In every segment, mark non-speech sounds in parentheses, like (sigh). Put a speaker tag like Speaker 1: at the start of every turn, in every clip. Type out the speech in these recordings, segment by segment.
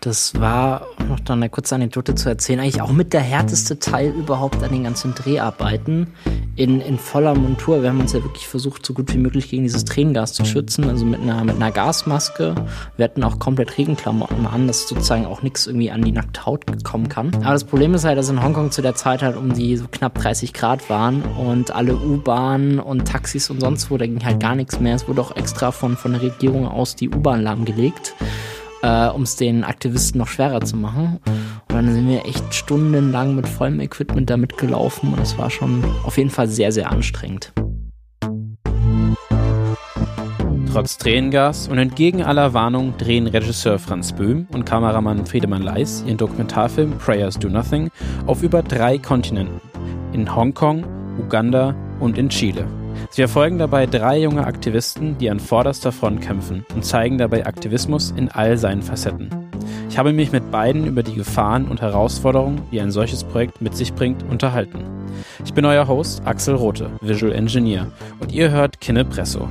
Speaker 1: Das war, um noch eine kurze Anekdote zu erzählen, eigentlich auch mit der härteste Teil überhaupt an den ganzen Dreharbeiten in, in voller Montur. Wir haben uns ja wirklich versucht, so gut wie möglich gegen dieses Tränengas zu schützen, also mit einer, mit einer Gasmaske. Wir hatten auch komplett Regenklamotten an, dass sozusagen auch nichts irgendwie an die nackte Haut kommen kann. Aber das Problem ist halt, dass in Hongkong zu der Zeit halt um die so knapp 30 Grad waren und alle U-Bahnen und Taxis und sonst wo, da ging halt gar nichts mehr. Es wurde auch extra von, von der Regierung aus die U-Bahn lahmgelegt äh, um es den Aktivisten noch schwerer zu machen. Und dann sind wir echt stundenlang mit vollem Equipment damit gelaufen und es war schon auf jeden Fall sehr, sehr anstrengend.
Speaker 2: Trotz Tränengas und entgegen aller Warnung drehen Regisseur Franz Böhm und Kameramann Friedemann Leis ihren Dokumentarfilm Prayers Do Nothing auf über drei Kontinenten. In Hongkong, Uganda und in Chile. Sie verfolgen dabei drei junge Aktivisten, die an vorderster Front kämpfen und zeigen dabei Aktivismus in all seinen Facetten. Ich habe mich mit beiden über die Gefahren und Herausforderungen, die ein solches Projekt mit sich bringt, unterhalten. Ich bin euer Host Axel Rote, Visual Engineer, und ihr hört Kinne Presso.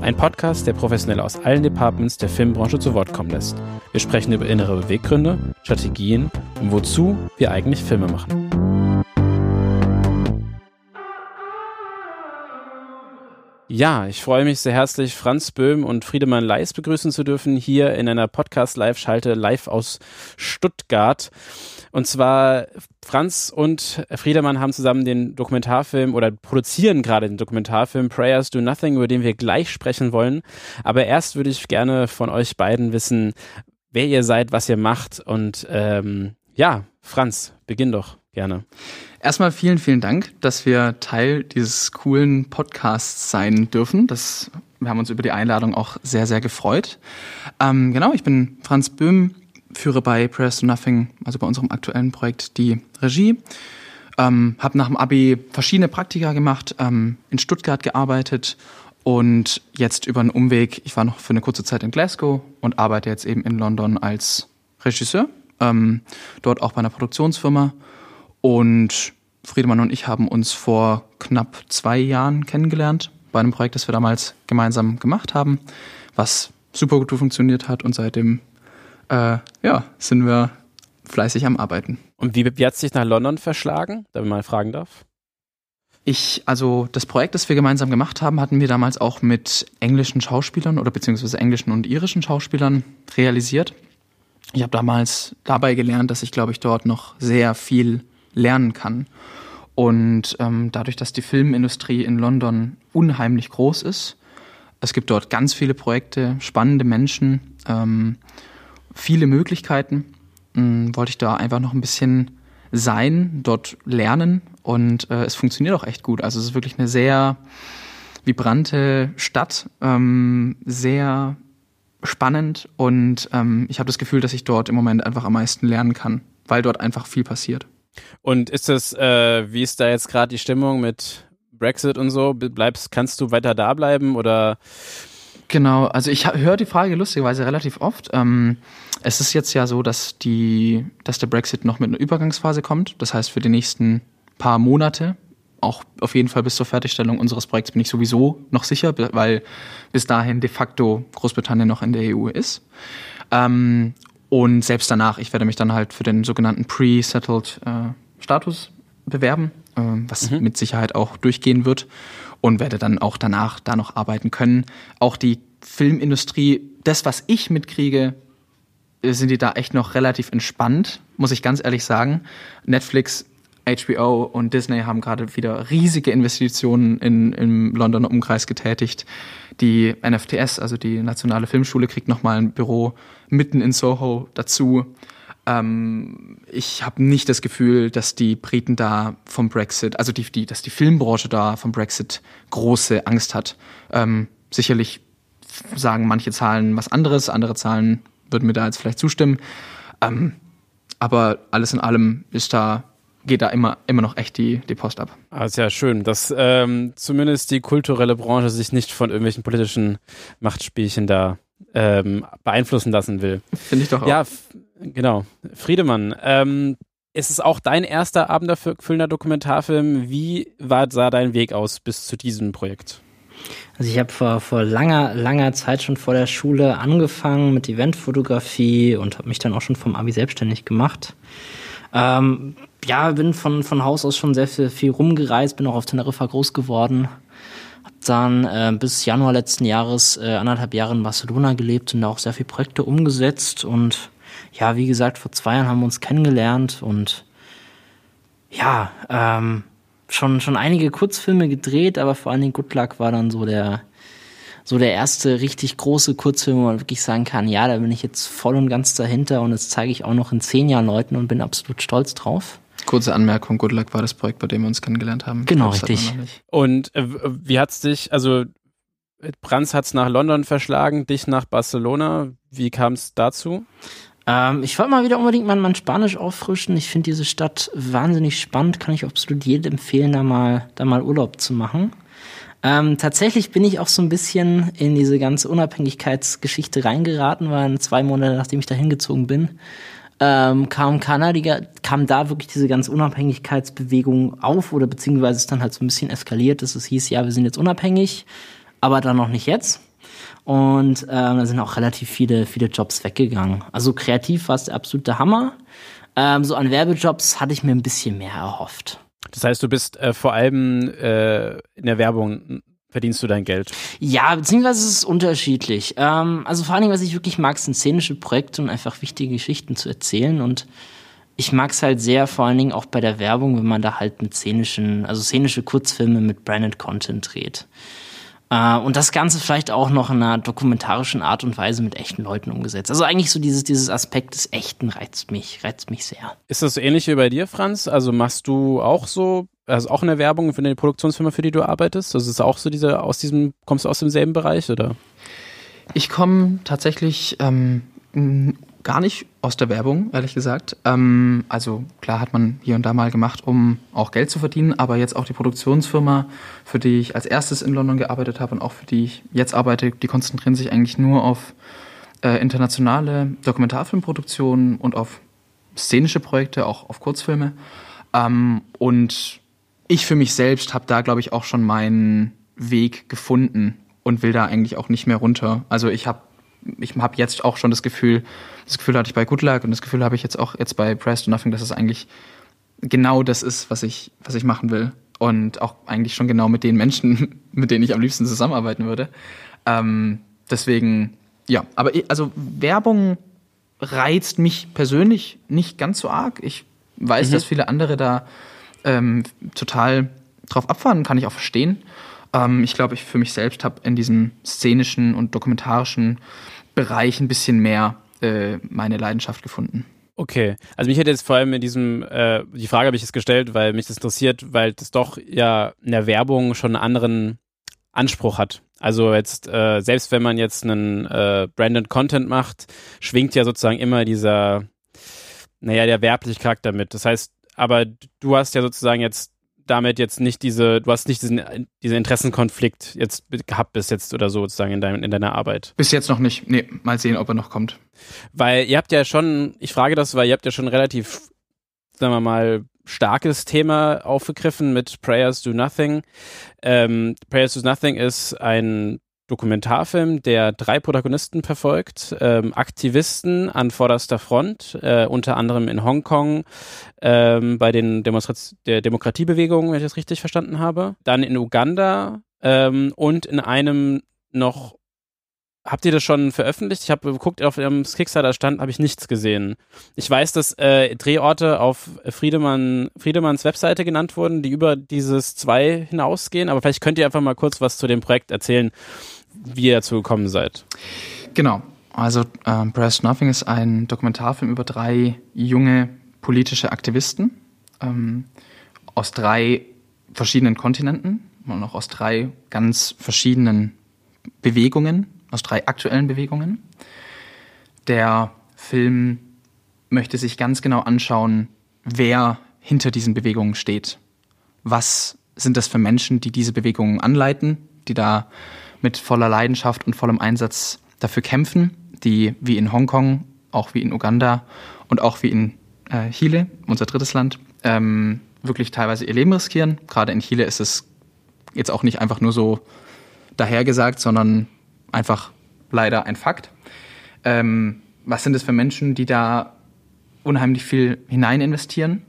Speaker 2: Ein Podcast, der professionell aus allen Departments der Filmbranche zu Wort kommen lässt. Wir sprechen über innere Beweggründe, Strategien und wozu wir eigentlich Filme machen. Ja, ich freue mich sehr herzlich, Franz Böhm und Friedemann Leis begrüßen zu dürfen, hier in einer Podcast-Live-Schalte live aus Stuttgart. Und zwar Franz und Friedemann haben zusammen den Dokumentarfilm oder produzieren gerade den Dokumentarfilm Prayers Do Nothing, über den wir gleich sprechen wollen. Aber erst würde ich gerne von euch beiden wissen, wer ihr seid, was ihr macht. Und ähm, ja, Franz, beginn doch gerne.
Speaker 3: Erstmal vielen, vielen Dank, dass wir Teil dieses coolen Podcasts sein dürfen. Das, wir haben uns über die Einladung auch sehr, sehr gefreut. Ähm, genau, ich bin Franz Böhm, führe bei Prayers to Nothing, also bei unserem aktuellen Projekt, die Regie. Ähm, habe nach dem Abi verschiedene Praktika gemacht, ähm, in Stuttgart gearbeitet und jetzt über einen Umweg, ich war noch für eine kurze Zeit in Glasgow und arbeite jetzt eben in London als Regisseur, ähm, dort auch bei einer Produktionsfirma und Friedemann und ich haben uns vor knapp zwei Jahren kennengelernt bei einem Projekt, das wir damals gemeinsam gemacht haben, was super gut funktioniert hat und seitdem äh, ja, sind wir fleißig am Arbeiten.
Speaker 2: Und wie, wie hat es dich nach London verschlagen, da man mal fragen darf?
Speaker 3: Ich, also das Projekt, das wir gemeinsam gemacht haben, hatten wir damals auch mit englischen Schauspielern oder beziehungsweise englischen und irischen Schauspielern realisiert. Ich habe damals dabei gelernt, dass ich, glaube ich, dort noch sehr viel lernen kann. Und ähm, dadurch, dass die Filmindustrie in London unheimlich groß ist, es gibt dort ganz viele Projekte, spannende Menschen, ähm, viele Möglichkeiten, ähm, wollte ich da einfach noch ein bisschen sein, dort lernen und äh, es funktioniert auch echt gut. Also es ist wirklich eine sehr vibrante Stadt, ähm, sehr spannend und ähm, ich habe das Gefühl, dass ich dort im Moment einfach am meisten lernen kann, weil dort einfach viel passiert.
Speaker 2: Und ist das, äh, wie ist da jetzt gerade die Stimmung mit Brexit und so? Bleibst, kannst du weiter da bleiben oder?
Speaker 3: Genau, also ich höre die Frage lustigerweise relativ oft. Ähm, es ist jetzt ja so, dass die, dass der Brexit noch mit einer Übergangsphase kommt. Das heißt, für die nächsten paar Monate, auch auf jeden Fall bis zur Fertigstellung unseres Projekts bin ich sowieso noch sicher, weil bis dahin de facto Großbritannien noch in der EU ist. Ähm, und selbst danach, ich werde mich dann halt für den sogenannten Pre-Settled äh, Status bewerben, äh, was mhm. mit Sicherheit auch durchgehen wird und werde dann auch danach da noch arbeiten können. Auch die Filmindustrie, das, was ich mitkriege, sind die da echt noch relativ entspannt, muss ich ganz ehrlich sagen. Netflix, HBO und Disney haben gerade wieder riesige Investitionen in, im Londoner Umkreis getätigt. Die NFTS, also die Nationale Filmschule, kriegt nochmal ein Büro mitten in Soho dazu. Ähm, ich habe nicht das Gefühl, dass die Briten da vom Brexit, also die, die, dass die Filmbranche da vom Brexit große Angst hat. Ähm, sicherlich sagen manche Zahlen was anderes, andere Zahlen würden mir da jetzt vielleicht zustimmen. Ähm, aber alles in allem ist da geht da immer, immer noch echt die, die Post ab.
Speaker 2: Ah, ist ja schön, dass ähm, zumindest die kulturelle Branche sich nicht von irgendwelchen politischen Machtspielchen da ähm, beeinflussen lassen will.
Speaker 3: Finde ich doch auch.
Speaker 2: Ja, genau. Friedemann, ähm, ist es auch dein erster abendfüllender Dokumentarfilm? Wie war, sah dein Weg aus bis zu diesem Projekt?
Speaker 1: Also ich habe vor, vor langer, langer Zeit schon vor der Schule angefangen mit Eventfotografie und habe mich dann auch schon vom Abi selbstständig gemacht. Ähm, ja, bin von, von Haus aus schon sehr viel, viel rumgereist, bin auch auf Teneriffa groß geworden. Hab dann äh, bis Januar letzten Jahres äh, anderthalb Jahre in Barcelona gelebt und da auch sehr viele Projekte umgesetzt. Und ja, wie gesagt, vor zwei Jahren haben wir uns kennengelernt und ja, ähm, schon, schon einige Kurzfilme gedreht, aber vor allen Dingen Good Luck war dann so der, so der erste richtig große Kurzfilm, wo man wirklich sagen kann, ja, da bin ich jetzt voll und ganz dahinter und das zeige ich auch noch in zehn Jahren Leuten und bin absolut stolz drauf.
Speaker 3: Kurze Anmerkung, Good Luck war das Projekt, bei dem wir uns kennengelernt haben.
Speaker 1: Genau, richtig.
Speaker 2: Und äh, wie hat's dich, also Brands hat's nach London verschlagen, dich nach Barcelona. Wie kam es dazu?
Speaker 1: Ähm, ich wollte mal wieder unbedingt mein, mein Spanisch auffrischen. Ich finde diese Stadt wahnsinnig spannend. Kann ich absolut jedem empfehlen, da mal, da mal Urlaub zu machen. Ähm, tatsächlich bin ich auch so ein bisschen in diese ganze Unabhängigkeitsgeschichte reingeraten, weil zwei Monate nachdem ich da hingezogen bin, ähm, kam Kanadiger, kam da wirklich diese ganze Unabhängigkeitsbewegung auf oder beziehungsweise ist dann halt so ein bisschen eskaliert, dass es hieß, ja, wir sind jetzt unabhängig, aber dann noch nicht jetzt. Und ähm, da sind auch relativ viele, viele Jobs weggegangen. Also kreativ war es der absolute Hammer. Ähm, so an Werbejobs hatte ich mir ein bisschen mehr erhofft.
Speaker 2: Das heißt, du bist äh, vor allem äh, in der Werbung verdienst du dein Geld?
Speaker 1: Ja, beziehungsweise es ist unterschiedlich. Ähm, also vor allen Dingen, was ich wirklich mag, sind szenische Projekte und einfach wichtige Geschichten zu erzählen. Und ich mag es halt sehr, vor allen Dingen auch bei der Werbung, wenn man da halt mit szenischen, also szenische Kurzfilme mit Branded Content dreht. Äh, und das Ganze vielleicht auch noch in einer dokumentarischen Art und Weise mit echten Leuten umgesetzt. Also eigentlich so dieses, dieses Aspekt des Echten reizt mich, reizt mich sehr.
Speaker 2: Ist das ähnlich wie bei dir, Franz? Also machst du auch so, also auch eine Werbung für eine Produktionsfirma, für die du arbeitest? Also ist auch so diese, aus diesem, kommst du aus demselben Bereich oder?
Speaker 3: Ich komme tatsächlich ähm, gar nicht aus der Werbung, ehrlich gesagt. Ähm, also klar hat man hier und da mal gemacht, um auch Geld zu verdienen, aber jetzt auch die Produktionsfirma, für die ich als erstes in London gearbeitet habe und auch für die ich jetzt arbeite, die konzentrieren sich eigentlich nur auf äh, internationale Dokumentarfilmproduktionen und auf szenische Projekte, auch auf Kurzfilme. Ähm, und ich für mich selbst habe da, glaube ich, auch schon meinen Weg gefunden und will da eigentlich auch nicht mehr runter. Also ich habe ich habe jetzt auch schon das Gefühl, das Gefühl hatte ich bei Good Luck und das Gefühl habe ich jetzt auch jetzt bei Pressed Nothing, dass es eigentlich genau das ist, was ich, was ich machen will. Und auch eigentlich schon genau mit den Menschen, (laughs) mit denen ich am liebsten zusammenarbeiten würde. Ähm, deswegen, ja, aber also Werbung reizt mich persönlich nicht ganz so arg. Ich weiß, mhm. dass viele andere da ähm, total drauf abfahren, kann ich auch verstehen. Ähm, ich glaube, ich für mich selbst habe in diesem szenischen und dokumentarischen Bereich ein bisschen mehr äh, meine Leidenschaft gefunden.
Speaker 2: Okay, also mich hätte jetzt vor allem in diesem, äh, die Frage habe ich jetzt gestellt, weil mich das interessiert, weil das doch ja in der Werbung schon einen anderen Anspruch hat. Also jetzt, äh, selbst wenn man jetzt einen äh, Branded Content macht, schwingt ja sozusagen immer dieser, naja, der werbliche Charakter mit. Das heißt, aber du hast ja sozusagen jetzt damit jetzt nicht diese, du hast nicht diesen, diesen Interessenkonflikt jetzt gehabt bis jetzt oder so sozusagen in, dein, in deiner Arbeit.
Speaker 3: Bis jetzt noch nicht. Nee, mal sehen, ob er noch kommt.
Speaker 2: Weil ihr habt ja schon, ich frage das, weil ihr habt ja schon relativ, sagen wir mal, starkes Thema aufgegriffen mit Prayers Do Nothing. Ähm, Prayers Do Nothing ist ein Dokumentarfilm, der drei Protagonisten verfolgt, ähm, Aktivisten an vorderster Front, äh, unter anderem in Hongkong ähm, bei den Demonstrat der Demokratiebewegung, wenn ich das richtig verstanden habe, dann in Uganda ähm, und in einem noch Habt ihr das schon veröffentlicht? Ich habe geguckt, auf dem Kickstarter stand, habe ich nichts gesehen. Ich weiß, dass äh, Drehorte auf Friedemann, Friedemanns Webseite genannt wurden, die über dieses zwei hinausgehen, aber vielleicht könnt ihr einfach mal kurz was zu dem Projekt erzählen, wie ihr dazu gekommen seid.
Speaker 3: Genau. Also ähm, Press Nothing ist ein Dokumentarfilm über drei junge politische Aktivisten ähm, aus drei verschiedenen Kontinenten und auch aus drei ganz verschiedenen Bewegungen aus drei aktuellen Bewegungen. Der Film möchte sich ganz genau anschauen, wer hinter diesen Bewegungen steht. Was sind das für Menschen, die diese Bewegungen anleiten, die da mit voller Leidenschaft und vollem Einsatz dafür kämpfen, die wie in Hongkong, auch wie in Uganda und auch wie in äh, Chile, unser drittes Land, ähm, wirklich teilweise ihr Leben riskieren. Gerade in Chile ist es jetzt auch nicht einfach nur so dahergesagt, sondern einfach leider ein Fakt. Ähm, was sind es für Menschen, die da unheimlich viel hinein investieren?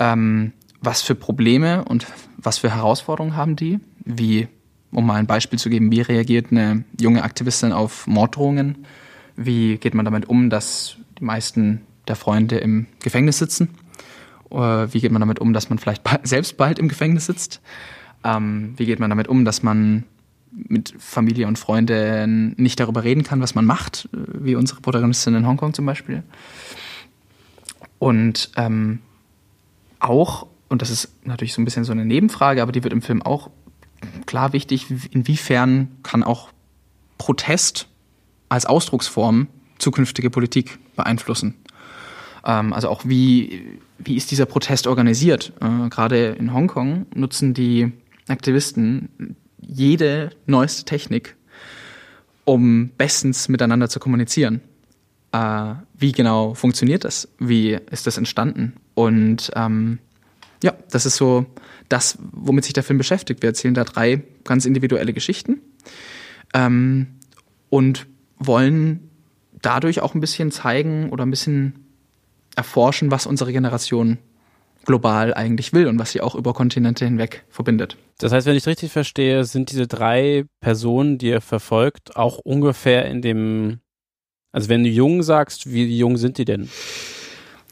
Speaker 3: Ähm, was für Probleme und was für Herausforderungen haben die? Wie, um mal ein Beispiel zu geben, wie reagiert eine junge Aktivistin auf Morddrohungen? Wie geht man damit um, dass die meisten der Freunde im Gefängnis sitzen? Wie geht man damit um, dass man vielleicht selbst bald im Gefängnis sitzt? Ähm, wie geht man damit um, dass man mit Familie und Freunden nicht darüber reden kann, was man macht, wie unsere Protagonistin in Hongkong zum Beispiel. Und ähm, auch, und das ist natürlich so ein bisschen so eine Nebenfrage, aber die wird im Film auch klar wichtig, inwiefern kann auch Protest als Ausdrucksform zukünftige Politik beeinflussen. Ähm, also auch wie, wie ist dieser Protest organisiert? Äh, Gerade in Hongkong nutzen die Aktivisten jede neueste Technik, um bestens miteinander zu kommunizieren. Äh, wie genau funktioniert das? Wie ist das entstanden? Und ähm, ja, das ist so das, womit sich der Film beschäftigt. Wir erzählen da drei ganz individuelle Geschichten ähm, und wollen dadurch auch ein bisschen zeigen oder ein bisschen erforschen, was unsere Generation global eigentlich will und was sie auch über Kontinente hinweg verbindet.
Speaker 2: Das heißt, wenn ich richtig verstehe, sind diese drei Personen, die ihr verfolgt, auch ungefähr in dem, also wenn du jung sagst, wie jung sind die denn?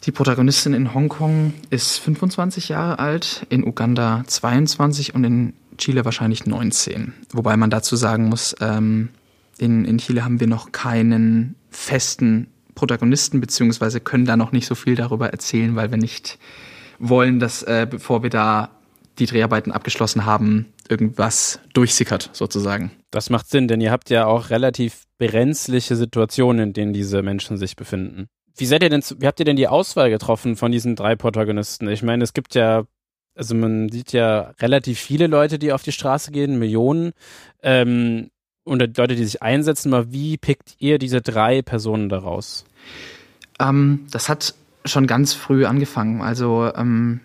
Speaker 3: Die Protagonistin in Hongkong ist 25 Jahre alt, in Uganda 22 und in Chile wahrscheinlich 19. Wobei man dazu sagen muss, ähm, in, in Chile haben wir noch keinen festen Protagonisten, beziehungsweise können da noch nicht so viel darüber erzählen, weil wir nicht wollen, dass äh, bevor wir da die Dreharbeiten abgeschlossen haben, irgendwas durchsickert sozusagen.
Speaker 2: Das macht Sinn, denn ihr habt ja auch relativ brenzliche Situationen, in denen diese Menschen sich befinden. Wie seid ihr denn, wie habt ihr denn die Auswahl getroffen von diesen drei Protagonisten? Ich meine, es gibt ja, also man sieht ja relativ viele Leute, die auf die Straße gehen, Millionen, ähm, und Leute, die sich einsetzen. Mal, wie pickt ihr diese drei Personen daraus?
Speaker 3: Ähm, das hat schon ganz früh angefangen. Also ähm,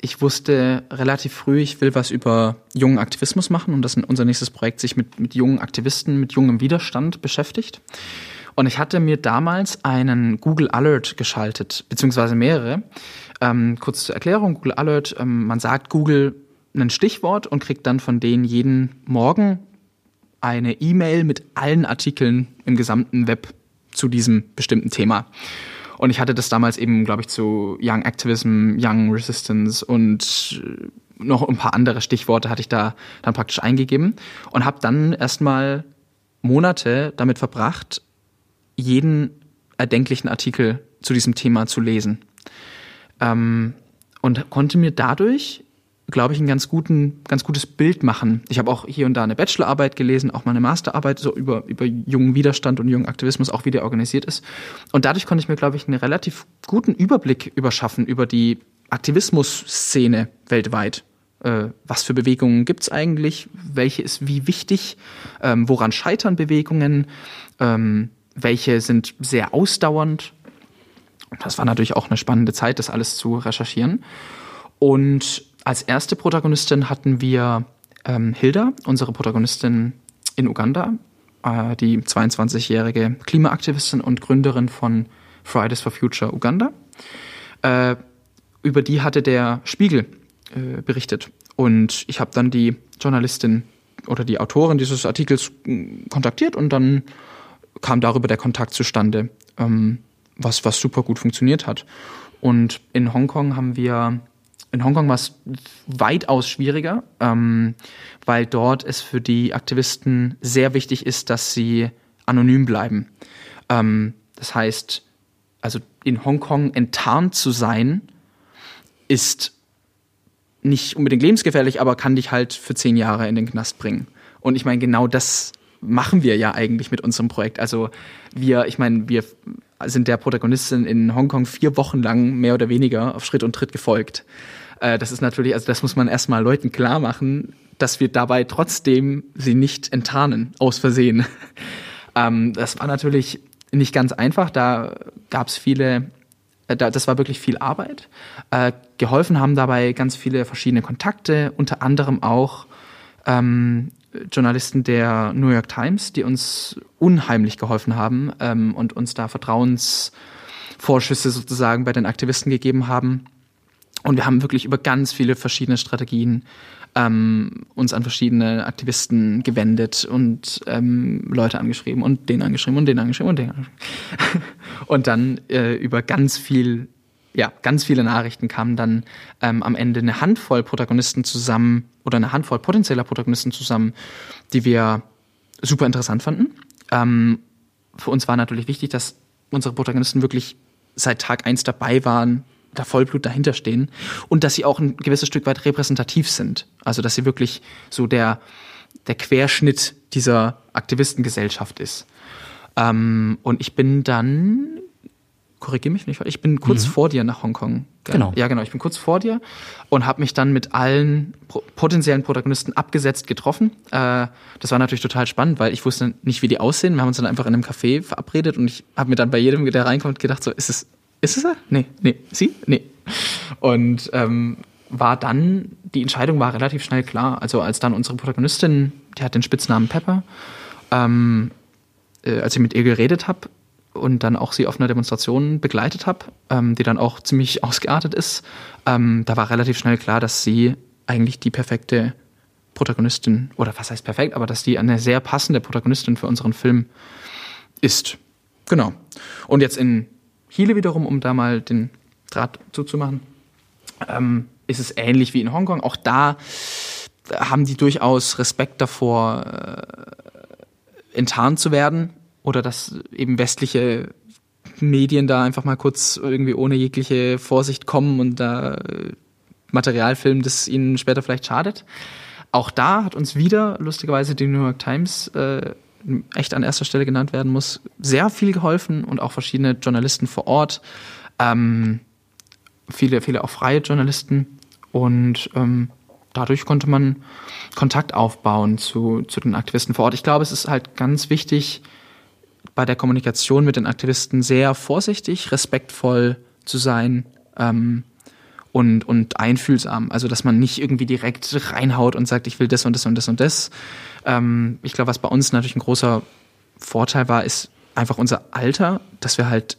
Speaker 3: ich wusste relativ früh, ich will was über jungen Aktivismus machen und dass unser nächstes Projekt sich mit, mit jungen Aktivisten, mit jungem Widerstand beschäftigt. Und ich hatte mir damals einen Google Alert geschaltet, beziehungsweise mehrere. Ähm, kurz zur Erklärung, Google Alert, ähm, man sagt Google ein Stichwort und kriegt dann von denen jeden Morgen eine E-Mail mit allen Artikeln im gesamten Web zu diesem bestimmten Thema. Und ich hatte das damals eben, glaube ich, zu Young Activism, Young Resistance und äh, noch ein paar andere Stichworte hatte ich da dann praktisch eingegeben und habe dann erstmal Monate damit verbracht, jeden erdenklichen Artikel zu diesem Thema zu lesen. Ähm, und konnte mir dadurch glaube ich, ein ganz, guten, ganz gutes Bild machen. Ich habe auch hier und da eine Bachelorarbeit gelesen, auch mal eine Masterarbeit so über, über jungen Widerstand und jungen Aktivismus, auch wie der organisiert ist. Und dadurch konnte ich mir, glaube ich, einen relativ guten Überblick überschaffen über die Aktivismus-Szene weltweit. Äh, was für Bewegungen gibt's eigentlich? Welche ist wie wichtig? Ähm, woran scheitern Bewegungen? Ähm, welche sind sehr ausdauernd? Das war natürlich auch eine spannende Zeit, das alles zu recherchieren. Und als erste Protagonistin hatten wir ähm, Hilda, unsere Protagonistin in Uganda, äh, die 22-jährige Klimaaktivistin und Gründerin von Fridays for Future Uganda. Äh, über die hatte der Spiegel äh, berichtet. Und ich habe dann die Journalistin oder die Autorin dieses Artikels mm, kontaktiert und dann kam darüber der Kontakt zustande, ähm, was, was super gut funktioniert hat. Und in Hongkong haben wir in Hongkong war es weitaus schwieriger, ähm, weil dort es für die Aktivisten sehr wichtig ist, dass sie anonym bleiben. Ähm, das heißt, also in Hongkong enttarnt zu sein, ist nicht unbedingt lebensgefährlich, aber kann dich halt für zehn Jahre in den Knast bringen. Und ich meine, genau das machen wir ja eigentlich mit unserem Projekt. Also wir, ich meine, wir sind der Protagonistin in Hongkong vier Wochen lang mehr oder weniger auf Schritt und Tritt gefolgt. Äh, das ist natürlich, also das muss man erstmal Leuten klar machen, dass wir dabei trotzdem sie nicht enttarnen, aus Versehen. (laughs) ähm, das war natürlich nicht ganz einfach, da gab es viele, äh, das war wirklich viel Arbeit. Äh, geholfen haben dabei ganz viele verschiedene Kontakte, unter anderem auch ähm, Journalisten der New York Times, die uns unheimlich geholfen haben ähm, und uns da Vertrauensvorschüsse sozusagen bei den Aktivisten gegeben haben. Und wir haben wirklich über ganz viele verschiedene Strategien ähm, uns an verschiedene Aktivisten gewendet und ähm, Leute angeschrieben und den angeschrieben und den angeschrieben und den angeschrieben. (laughs) und dann äh, über ganz viel, ja, ganz viele Nachrichten kamen dann ähm, am Ende eine Handvoll Protagonisten zusammen oder eine Handvoll potenzieller Protagonisten zusammen, die wir super interessant fanden. Ähm, für uns war natürlich wichtig, dass unsere Protagonisten wirklich seit Tag eins dabei waren, da Vollblut dahinter stehen und dass sie auch ein gewisses Stück weit repräsentativ sind. Also dass sie wirklich so der, der Querschnitt dieser Aktivistengesellschaft ist. Ähm, und ich bin dann, korrigiere mich nicht, ich bin kurz mhm. vor dir nach Hongkong.
Speaker 1: Genau.
Speaker 3: Ja, genau. Ich bin kurz vor dir und habe mich dann mit allen potenziellen Protagonisten abgesetzt getroffen. Äh, das war natürlich total spannend, weil ich wusste nicht, wie die aussehen. Wir haben uns dann einfach in einem Café verabredet und ich habe mir dann bei jedem, der reinkommt, gedacht, so, ist es ist es er? Nee, nee. Sie? Nee. Und ähm, war dann, die Entscheidung war relativ schnell klar. Also als dann unsere Protagonistin, die hat den Spitznamen Pepper, ähm, äh, als ich mit ihr geredet habe und dann auch sie auf einer Demonstration begleitet habe, ähm, die dann auch ziemlich ausgeartet ist, ähm, da war relativ schnell klar, dass sie eigentlich die perfekte Protagonistin, oder was heißt perfekt, aber dass die eine sehr passende Protagonistin für unseren Film ist. Genau. Und jetzt in Chile wiederum, um da mal den Draht zuzumachen, ähm, ist es ähnlich wie in Hongkong. Auch da haben die durchaus Respekt davor, äh, enttarnt zu werden oder dass eben westliche Medien da einfach mal kurz irgendwie ohne jegliche Vorsicht kommen und da äh, Material filmen, das ihnen später vielleicht schadet. Auch da hat uns wieder lustigerweise die New York Times äh, echt an erster Stelle genannt werden muss, sehr viel geholfen und auch verschiedene Journalisten vor Ort, ähm, viele, viele auch freie Journalisten und ähm, dadurch konnte man Kontakt aufbauen zu, zu den Aktivisten vor Ort. Ich glaube, es ist halt ganz wichtig, bei der Kommunikation mit den Aktivisten sehr vorsichtig, respektvoll zu sein, ähm, und, und einfühlsam. Also, dass man nicht irgendwie direkt reinhaut und sagt, ich will das und das und das und das. Ähm, ich glaube, was bei uns natürlich ein großer Vorteil war, ist einfach unser Alter, dass wir halt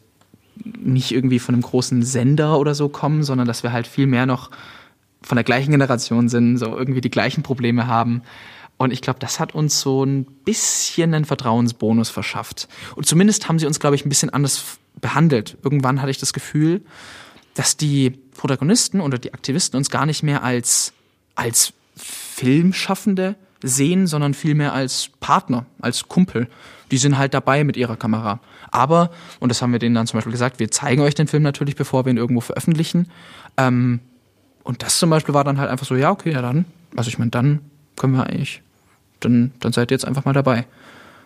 Speaker 3: nicht irgendwie von einem großen Sender oder so kommen, sondern dass wir halt viel mehr noch von der gleichen Generation sind, so irgendwie die gleichen Probleme haben. Und ich glaube, das hat uns so ein bisschen einen Vertrauensbonus verschafft. Und zumindest haben sie uns, glaube ich, ein bisschen anders behandelt. Irgendwann hatte ich das Gefühl, dass die Protagonisten oder die Aktivisten uns gar nicht mehr als, als Filmschaffende sehen, sondern vielmehr als Partner, als Kumpel. Die sind halt dabei mit ihrer Kamera. Aber, und das haben wir denen dann zum Beispiel gesagt, wir zeigen euch den Film natürlich, bevor wir ihn irgendwo veröffentlichen. Ähm, und das zum Beispiel war dann halt einfach so, ja, okay, ja dann. Also ich meine, dann können wir eigentlich, dann, dann seid ihr jetzt einfach mal dabei.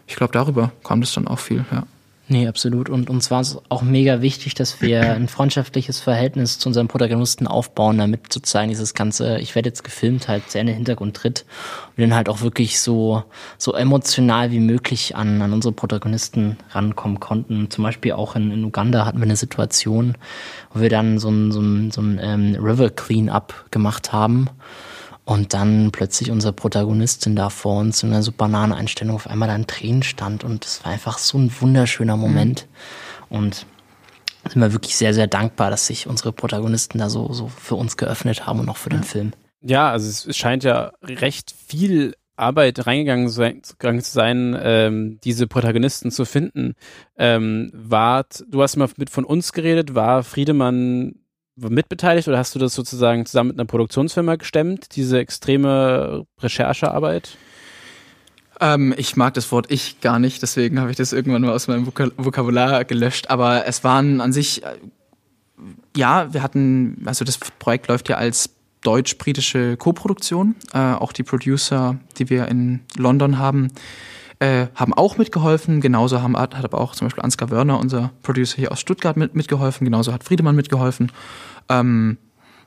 Speaker 3: Ich glaube, darüber kam das dann auch viel, ja.
Speaker 1: Nee, absolut. Und uns war es auch mega wichtig, dass wir (clears throat) ein freundschaftliches Verhältnis zu unserem Protagonisten aufbauen, damit sozusagen dieses ganze, ich werde jetzt gefilmt, halt sehr in den Hintergrund tritt. Und dann halt auch wirklich so, so emotional wie möglich an, an unsere Protagonisten rankommen konnten. Zum Beispiel auch in, in Uganda hatten wir eine Situation, wo wir dann so ein, so ein, so ein ähm, River Clean-up gemacht haben. Und dann plötzlich unser Protagonistin da vor uns in einer so Bananeneinstellung auf einmal da in Tränen stand. Und das war einfach so ein wunderschöner Moment. Mhm. Und sind wir wirklich sehr, sehr dankbar, dass sich unsere Protagonisten da so, so für uns geöffnet haben und auch für den Film.
Speaker 2: Ja, also es scheint ja recht viel Arbeit reingegangen sein, zu sein, ähm, diese Protagonisten zu finden. Ähm, wart, du hast immer mit von uns geredet, war Friedemann mitbeteiligt oder hast du das sozusagen zusammen mit einer Produktionsfirma gestemmt, diese extreme Recherchearbeit?
Speaker 3: Ähm, ich mag das Wort ich gar nicht, deswegen habe ich das irgendwann mal aus meinem Vokabular gelöscht. Aber es waren an sich, äh, ja, wir hatten, also das Projekt läuft ja als deutsch-britische Koproduktion. Äh, auch die Producer, die wir in London haben, äh, haben auch mitgeholfen. Genauso haben, hat, hat aber auch zum Beispiel Ansgar Wörner, unser Producer hier aus Stuttgart, mit, mitgeholfen. Genauso hat Friedemann mitgeholfen. Ähm,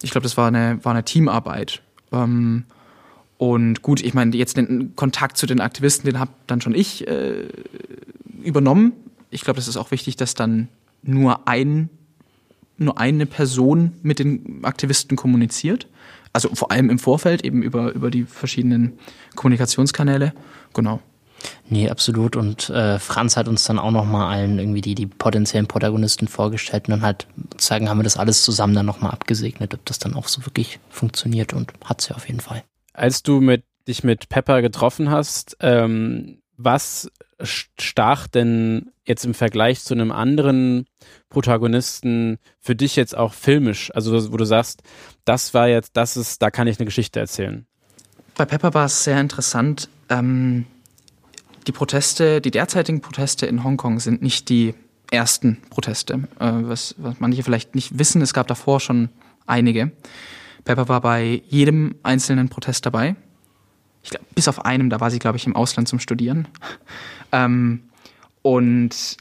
Speaker 3: ich glaube, das war eine, war eine Teamarbeit. Ähm, und gut, ich meine, jetzt den Kontakt zu den Aktivisten, den habe dann schon ich äh, übernommen. Ich glaube, das ist auch wichtig, dass dann nur ein, nur eine Person mit den Aktivisten kommuniziert. also vor allem im Vorfeld, eben über, über die verschiedenen Kommunikationskanäle. Genau.
Speaker 1: Nee, absolut. Und äh, Franz hat uns dann auch nochmal allen irgendwie die, die potenziellen Protagonisten vorgestellt und dann halt sozusagen haben wir das alles zusammen dann nochmal abgesegnet, ob das dann auch so wirklich funktioniert und hat es ja auf jeden Fall.
Speaker 2: Als du mit, dich mit Pepper getroffen hast, ähm, was stach denn jetzt im Vergleich zu einem anderen Protagonisten für dich jetzt auch filmisch? Also wo du sagst, das war jetzt, das ist, da kann ich eine Geschichte erzählen.
Speaker 3: Bei Pepper war es sehr interessant. Ähm, die Proteste, die derzeitigen Proteste in Hongkong sind nicht die ersten Proteste. Äh, was, was manche vielleicht nicht wissen, es gab davor schon einige. Pepper war bei jedem einzelnen Protest dabei. Ich glaub, bis auf einem, da war sie, glaube ich, im Ausland zum Studieren. (laughs) Ähm, und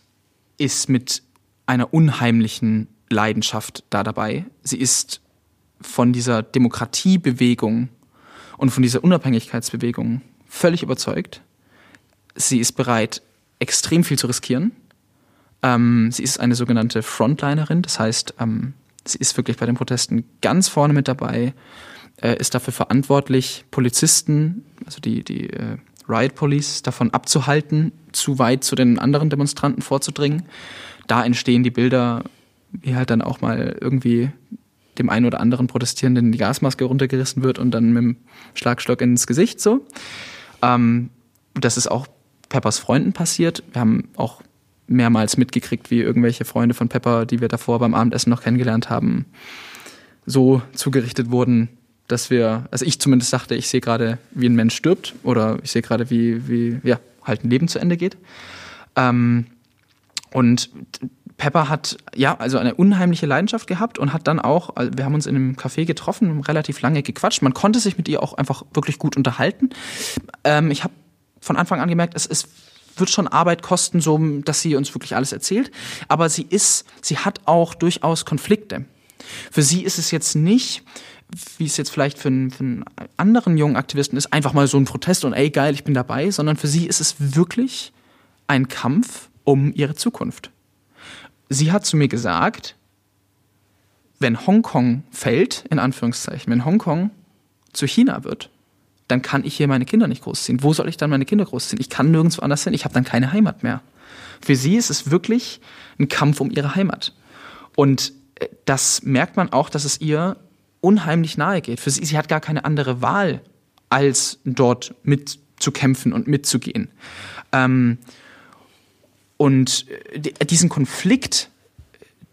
Speaker 3: ist mit einer unheimlichen Leidenschaft da dabei. Sie ist von dieser Demokratiebewegung und von dieser Unabhängigkeitsbewegung völlig überzeugt. Sie ist bereit, extrem viel zu riskieren. Ähm, sie ist eine sogenannte Frontlinerin, das heißt, ähm, sie ist wirklich bei den Protesten ganz vorne mit dabei, äh, ist dafür verantwortlich, Polizisten, also die, die äh, Riot Police, davon abzuhalten, zu weit zu den anderen Demonstranten vorzudringen. Da entstehen die Bilder, wie halt dann auch mal irgendwie dem einen oder anderen Protestierenden die Gasmaske runtergerissen wird und dann mit dem Schlagstock ins Gesicht so. Ähm, das ist auch Peppers Freunden passiert. Wir haben auch mehrmals mitgekriegt, wie irgendwelche Freunde von Pepper, die wir davor beim Abendessen noch kennengelernt haben, so zugerichtet wurden, dass wir, also ich zumindest dachte, ich sehe gerade, wie ein Mensch stirbt oder ich sehe gerade, wie, wie, ja, halt ein Leben zu Ende geht. Ähm, und Pepper hat ja also eine unheimliche Leidenschaft gehabt und hat dann auch, also wir haben uns in einem Café getroffen, relativ lange gequatscht. Man konnte sich mit ihr auch einfach wirklich gut unterhalten. Ähm, ich habe von Anfang an gemerkt, es ist wird schon Arbeit kosten, so dass sie uns wirklich alles erzählt. Aber sie ist, sie hat auch durchaus Konflikte. Für sie ist es jetzt nicht, wie es jetzt vielleicht für einen, für einen anderen jungen Aktivisten ist, einfach mal so ein Protest und ey geil, ich bin dabei, sondern für sie ist es wirklich ein Kampf um ihre Zukunft. Sie hat zu mir gesagt, wenn Hongkong fällt, in Anführungszeichen, wenn Hongkong zu China wird, dann kann ich hier meine Kinder nicht großziehen. Wo soll ich dann meine Kinder großziehen? Ich kann nirgendwo anders hin, ich habe dann keine Heimat mehr. Für sie ist es wirklich ein Kampf um ihre Heimat. Und äh, das merkt man auch, dass es ihr unheimlich nahe geht. Für sie, sie hat gar keine andere Wahl, als dort mitzukämpfen und mitzugehen. Ähm, und äh, diesen Konflikt,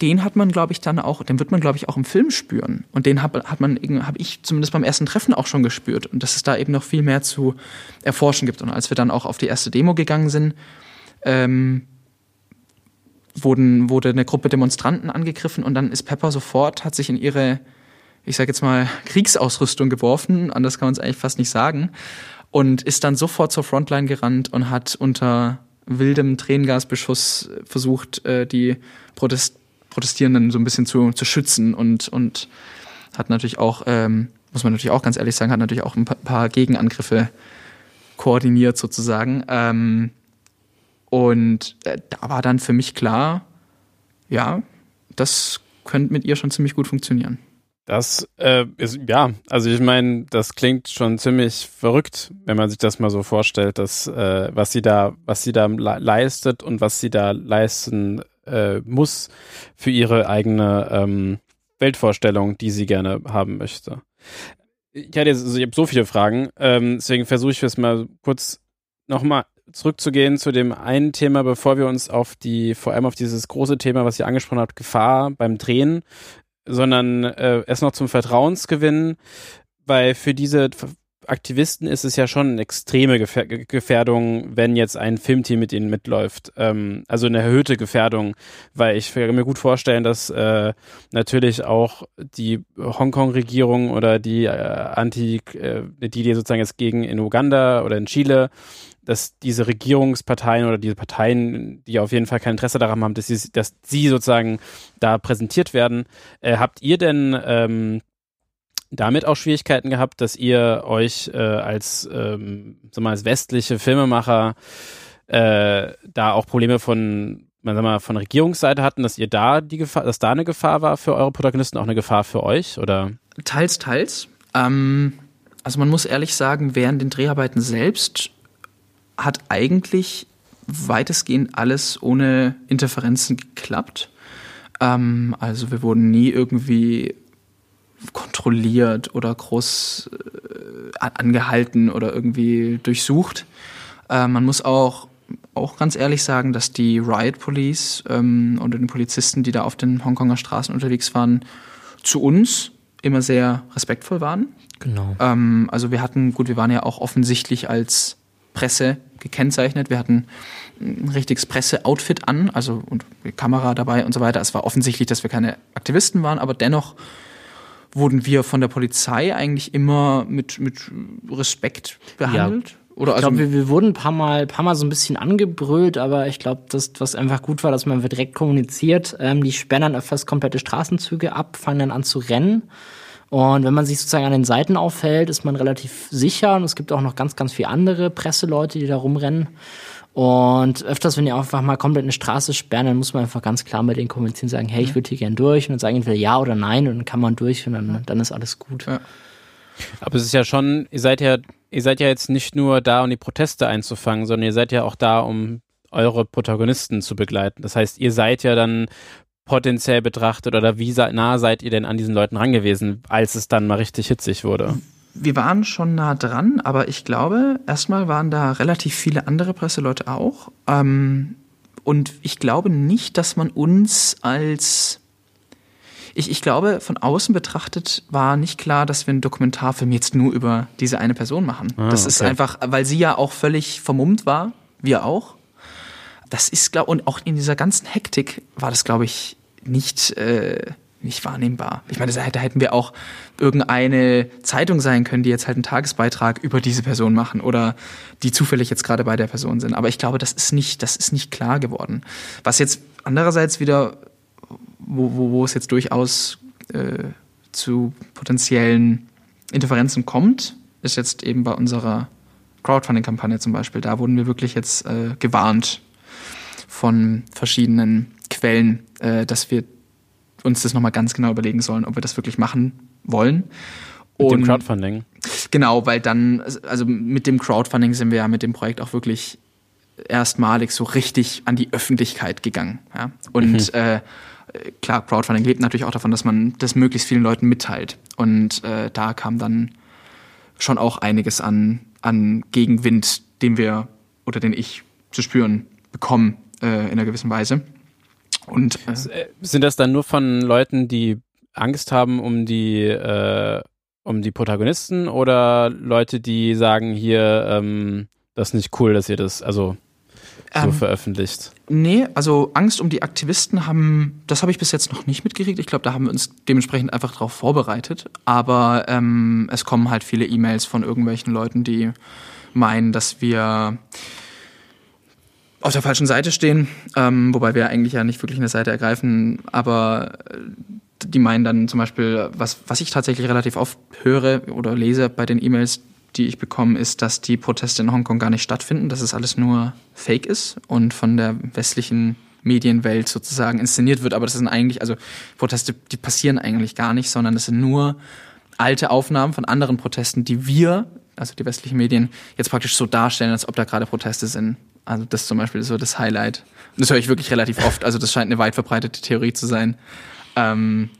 Speaker 3: den hat man, glaube ich, dann auch, den wird man, glaube ich, auch im Film spüren. Und den hat, hat man, habe ich zumindest beim ersten Treffen auch schon gespürt. Und dass es da eben noch viel mehr zu erforschen gibt. Und als wir dann auch auf die erste Demo gegangen sind, ähm, wurden, wurde eine Gruppe Demonstranten angegriffen und dann ist Pepper sofort, hat sich in ihre ich sage jetzt mal, Kriegsausrüstung geworfen, anders kann man es eigentlich fast nicht sagen, und ist dann sofort zur Frontline gerannt und hat unter wildem Tränengasbeschuss versucht, äh, die Protest Protestierenden so ein bisschen zu, zu schützen und, und hat natürlich auch, ähm, muss man natürlich auch ganz ehrlich sagen, hat natürlich auch ein paar Gegenangriffe koordiniert sozusagen. Ähm, und äh, da war dann für mich klar, ja, das könnte mit ihr schon ziemlich gut funktionieren.
Speaker 2: Das äh, ist, ja, also ich meine, das klingt schon ziemlich verrückt, wenn man sich das mal so vorstellt, dass äh, was sie da, was sie da leistet und was sie da leisten äh, muss für ihre eigene ähm, Weltvorstellung, die sie gerne haben möchte. Ich hatte also ich habe so viele Fragen, ähm, deswegen versuche ich jetzt mal kurz nochmal zurückzugehen zu dem einen Thema, bevor wir uns auf die, vor allem auf dieses große Thema, was ihr angesprochen habt, Gefahr beim Drehen sondern äh, erst noch zum Vertrauensgewinn, weil für diese Aktivisten ist es ja schon eine extreme Gefähr Gefährdung, wenn jetzt ein Filmteam mit ihnen mitläuft. Ähm, also eine erhöhte Gefährdung, weil ich kann mir gut vorstellen, dass äh, natürlich auch die Hongkong-Regierung oder die äh, Anti, äh, die, die sozusagen jetzt gegen in Uganda oder in Chile dass diese Regierungsparteien oder diese Parteien, die auf jeden Fall kein Interesse daran haben, dass sie, dass sie sozusagen da präsentiert werden, äh, habt ihr denn ähm, damit auch Schwierigkeiten gehabt, dass ihr euch äh, als, ähm, sag mal, als westliche Filmemacher äh, da auch Probleme von, man sag mal, von Regierungsseite hatten, dass ihr da die Gefahr, dass da eine Gefahr war für eure Protagonisten, auch eine Gefahr für euch, oder?
Speaker 3: Teils, teils. Ähm, also man muss ehrlich sagen, während den Dreharbeiten selbst hat eigentlich weitestgehend alles ohne Interferenzen geklappt. Ähm, also wir wurden nie irgendwie kontrolliert oder groß äh, angehalten oder irgendwie durchsucht. Äh, man muss auch auch ganz ehrlich sagen, dass die Riot Police ähm, oder die Polizisten, die da auf den Hongkonger Straßen unterwegs waren, zu uns immer sehr respektvoll waren.
Speaker 1: Genau.
Speaker 3: Ähm, also wir hatten, gut, wir waren ja auch offensichtlich als Presse gekennzeichnet. Wir hatten ein richtiges Presse-Outfit an, also und Kamera dabei und so weiter. Es war offensichtlich, dass wir keine Aktivisten waren, aber dennoch wurden wir von der Polizei eigentlich immer mit, mit Respekt behandelt. Ja.
Speaker 1: Oder ich also, glaube, wir, wir wurden ein paar Mal, paar Mal so ein bisschen angebrüllt, aber ich glaube, das, was einfach gut war, dass man direkt kommuniziert. Ähm, die sperren dann fast komplette Straßenzüge ab, fangen dann an zu rennen. Und wenn man sich sozusagen an den Seiten auffällt, ist man relativ sicher. Und es gibt auch noch ganz, ganz viele andere Presseleute, die da rumrennen. Und öfters, wenn die einfach mal komplett eine Straße sperren, dann muss man einfach ganz klar mit denen kommunizieren, sagen, hey, ich würde hier gern durch. Und dann sagen entweder ja oder nein. Und dann kann man durch und dann, dann ist alles gut. Ja.
Speaker 2: Aber es ist ja schon, ihr seid ja, ihr seid ja jetzt nicht nur da, um die Proteste einzufangen, sondern ihr seid ja auch da, um eure Protagonisten zu begleiten. Das heißt, ihr seid ja dann potenziell betrachtet oder wie nah seid ihr denn an diesen Leuten rangewiesen, als es dann mal richtig hitzig wurde?
Speaker 3: Wir waren schon nah dran, aber ich glaube, erstmal waren da relativ viele andere Presseleute auch. Ähm, und ich glaube nicht, dass man uns als ich, ich glaube, von außen betrachtet war nicht klar, dass wir einen Dokumentarfilm jetzt nur über diese eine Person machen. Ah, das ist einfach, weil sie ja auch völlig vermummt war, wir auch das ist, glaube und auch in dieser ganzen Hektik war das, glaube ich, nicht, äh, nicht wahrnehmbar. Ich meine, da hätten wir auch irgendeine Zeitung sein können, die jetzt halt einen Tagesbeitrag über diese Person machen oder die zufällig jetzt gerade bei der Person sind. Aber ich glaube, das ist nicht, das ist nicht klar geworden. Was jetzt andererseits wieder, wo, wo, wo es jetzt durchaus äh, zu potenziellen Interferenzen kommt, ist jetzt eben bei unserer Crowdfunding-Kampagne zum Beispiel. Da wurden wir wirklich jetzt äh, gewarnt von verschiedenen Quellen, äh, dass wir uns das nochmal ganz genau überlegen sollen, ob wir das wirklich machen wollen.
Speaker 2: Mit Und, dem Crowdfunding.
Speaker 3: Genau, weil dann, also mit dem Crowdfunding sind wir ja mit dem Projekt auch wirklich erstmalig so richtig an die Öffentlichkeit gegangen. Ja? Und mhm. äh, klar, Crowdfunding lebt natürlich auch davon, dass man das möglichst vielen Leuten mitteilt. Und äh, da kam dann schon auch einiges an, an Gegenwind, den wir oder den ich zu spüren bekommen äh, in einer gewissen Weise.
Speaker 2: Und äh, sind das dann nur von Leuten, die Angst haben um die äh, um die Protagonisten oder Leute, die sagen hier, ähm, das ist nicht cool, dass ihr das also so ähm, veröffentlicht?
Speaker 3: Nee, also Angst um die Aktivisten haben, das habe ich bis jetzt noch nicht mitgekriegt. Ich glaube, da haben wir uns dementsprechend einfach darauf vorbereitet. Aber ähm, es kommen halt viele E-Mails von irgendwelchen Leuten, die meinen, dass wir auf der falschen Seite stehen, ähm, wobei wir eigentlich ja nicht wirklich eine Seite ergreifen, aber äh, die meinen dann zum Beispiel, was, was ich tatsächlich relativ oft höre oder lese bei den E-Mails, die ich bekomme, ist, dass die Proteste in Hongkong gar nicht stattfinden, dass es alles nur Fake ist und von der westlichen Medienwelt sozusagen inszeniert wird. Aber das sind eigentlich, also Proteste, die passieren eigentlich gar nicht, sondern das sind nur alte Aufnahmen von anderen Protesten, die wir, also die westlichen Medien, jetzt praktisch so darstellen, als ob da gerade Proteste sind. Also das zum Beispiel ist so das Highlight. Und das höre ich wirklich relativ oft. Also das scheint eine weit verbreitete Theorie zu sein. Ähm,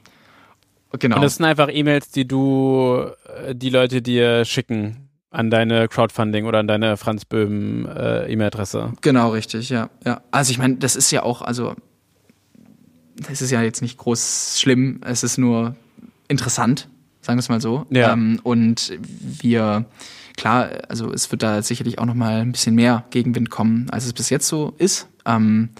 Speaker 2: genau. Und das sind einfach E-Mails, die du, äh, die Leute dir schicken an deine Crowdfunding oder an deine Franz Böhm äh, E-Mail-Adresse.
Speaker 3: Genau, richtig, ja. ja. Also ich meine, das ist ja auch, also das ist ja jetzt nicht groß schlimm, es ist nur interessant, sagen wir es mal so. Ja. Ähm, und wir Klar, also es wird da sicherlich auch noch mal ein bisschen mehr Gegenwind kommen, als es bis jetzt so ist. Ähm,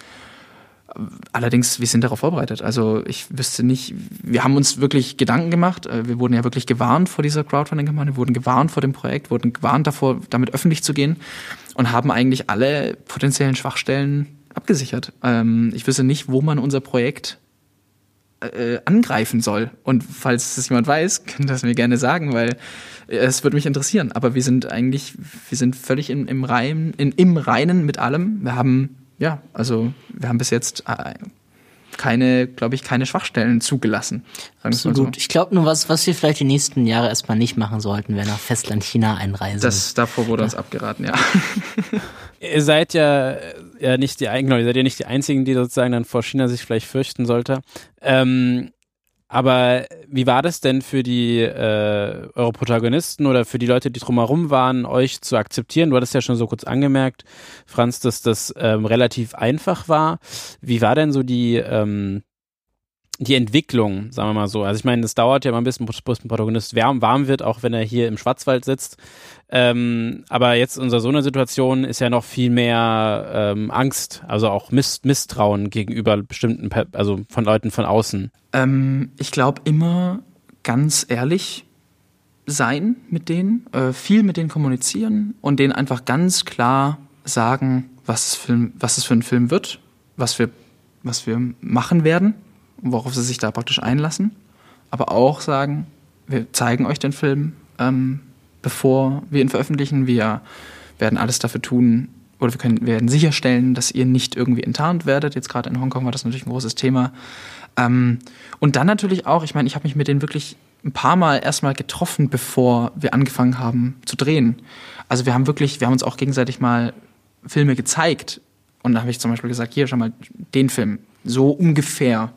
Speaker 3: allerdings, wir sind darauf vorbereitet. Also ich wüsste nicht, wir haben uns wirklich Gedanken gemacht. Äh, wir wurden ja wirklich gewarnt vor dieser Crowdfunding-Kampagne, wurden gewarnt vor dem Projekt, wurden gewarnt davor, damit öffentlich zu gehen und haben eigentlich alle potenziellen Schwachstellen abgesichert. Ähm, ich wüsste nicht, wo man unser Projekt äh, angreifen soll. Und falls es jemand weiß, kann das mir gerne sagen, weil es würde mich interessieren. Aber wir sind eigentlich, wir sind völlig in, im, Rein, in, im Reinen mit allem. Wir haben, ja, also wir haben bis jetzt äh, keine, glaube ich, keine Schwachstellen zugelassen.
Speaker 1: Absolut. So. Ich glaube nur, was, was wir vielleicht die nächsten Jahre erstmal nicht machen sollten, wäre nach Festland China einreisen.
Speaker 3: Das, davor wurde ja. uns abgeraten, ja. (laughs)
Speaker 2: ihr seid ja, ja nicht die, genau, ihr seid ja nicht die einzigen, die sozusagen dann vor China sich vielleicht fürchten sollte. Ähm, aber wie war das denn für die äh, eure Protagonisten oder für die Leute, die drumherum waren, euch zu akzeptieren? Du hattest ja schon so kurz angemerkt, Franz, dass das ähm, relativ einfach war. Wie war denn so die ähm, die Entwicklung, sagen wir mal so. Also ich meine, es dauert ja mal ein bisschen, bis ein Protagonist warm, warm wird, auch wenn er hier im Schwarzwald sitzt. Ähm, aber jetzt in so einer Situation ist ja noch viel mehr ähm, Angst, also auch Miss Misstrauen gegenüber bestimmten, also von Leuten von außen.
Speaker 3: Ähm, ich glaube immer ganz ehrlich sein mit denen, äh, viel mit denen kommunizieren und denen einfach ganz klar sagen, was es für, was es für ein Film wird, was wir, was wir machen werden worauf sie sich da praktisch einlassen. Aber auch sagen, wir zeigen euch den Film, ähm, bevor wir ihn veröffentlichen. Wir werden alles dafür tun, oder wir können, werden sicherstellen, dass ihr nicht irgendwie enttarnt werdet. Jetzt gerade in Hongkong war das natürlich ein großes Thema. Ähm, und dann natürlich auch, ich meine, ich habe mich mit denen wirklich ein paar Mal erstmal getroffen, bevor wir angefangen haben zu drehen. Also wir haben wirklich, wir haben uns auch gegenseitig mal Filme gezeigt. Und da habe ich zum Beispiel gesagt, hier, schau mal, den Film, so ungefähr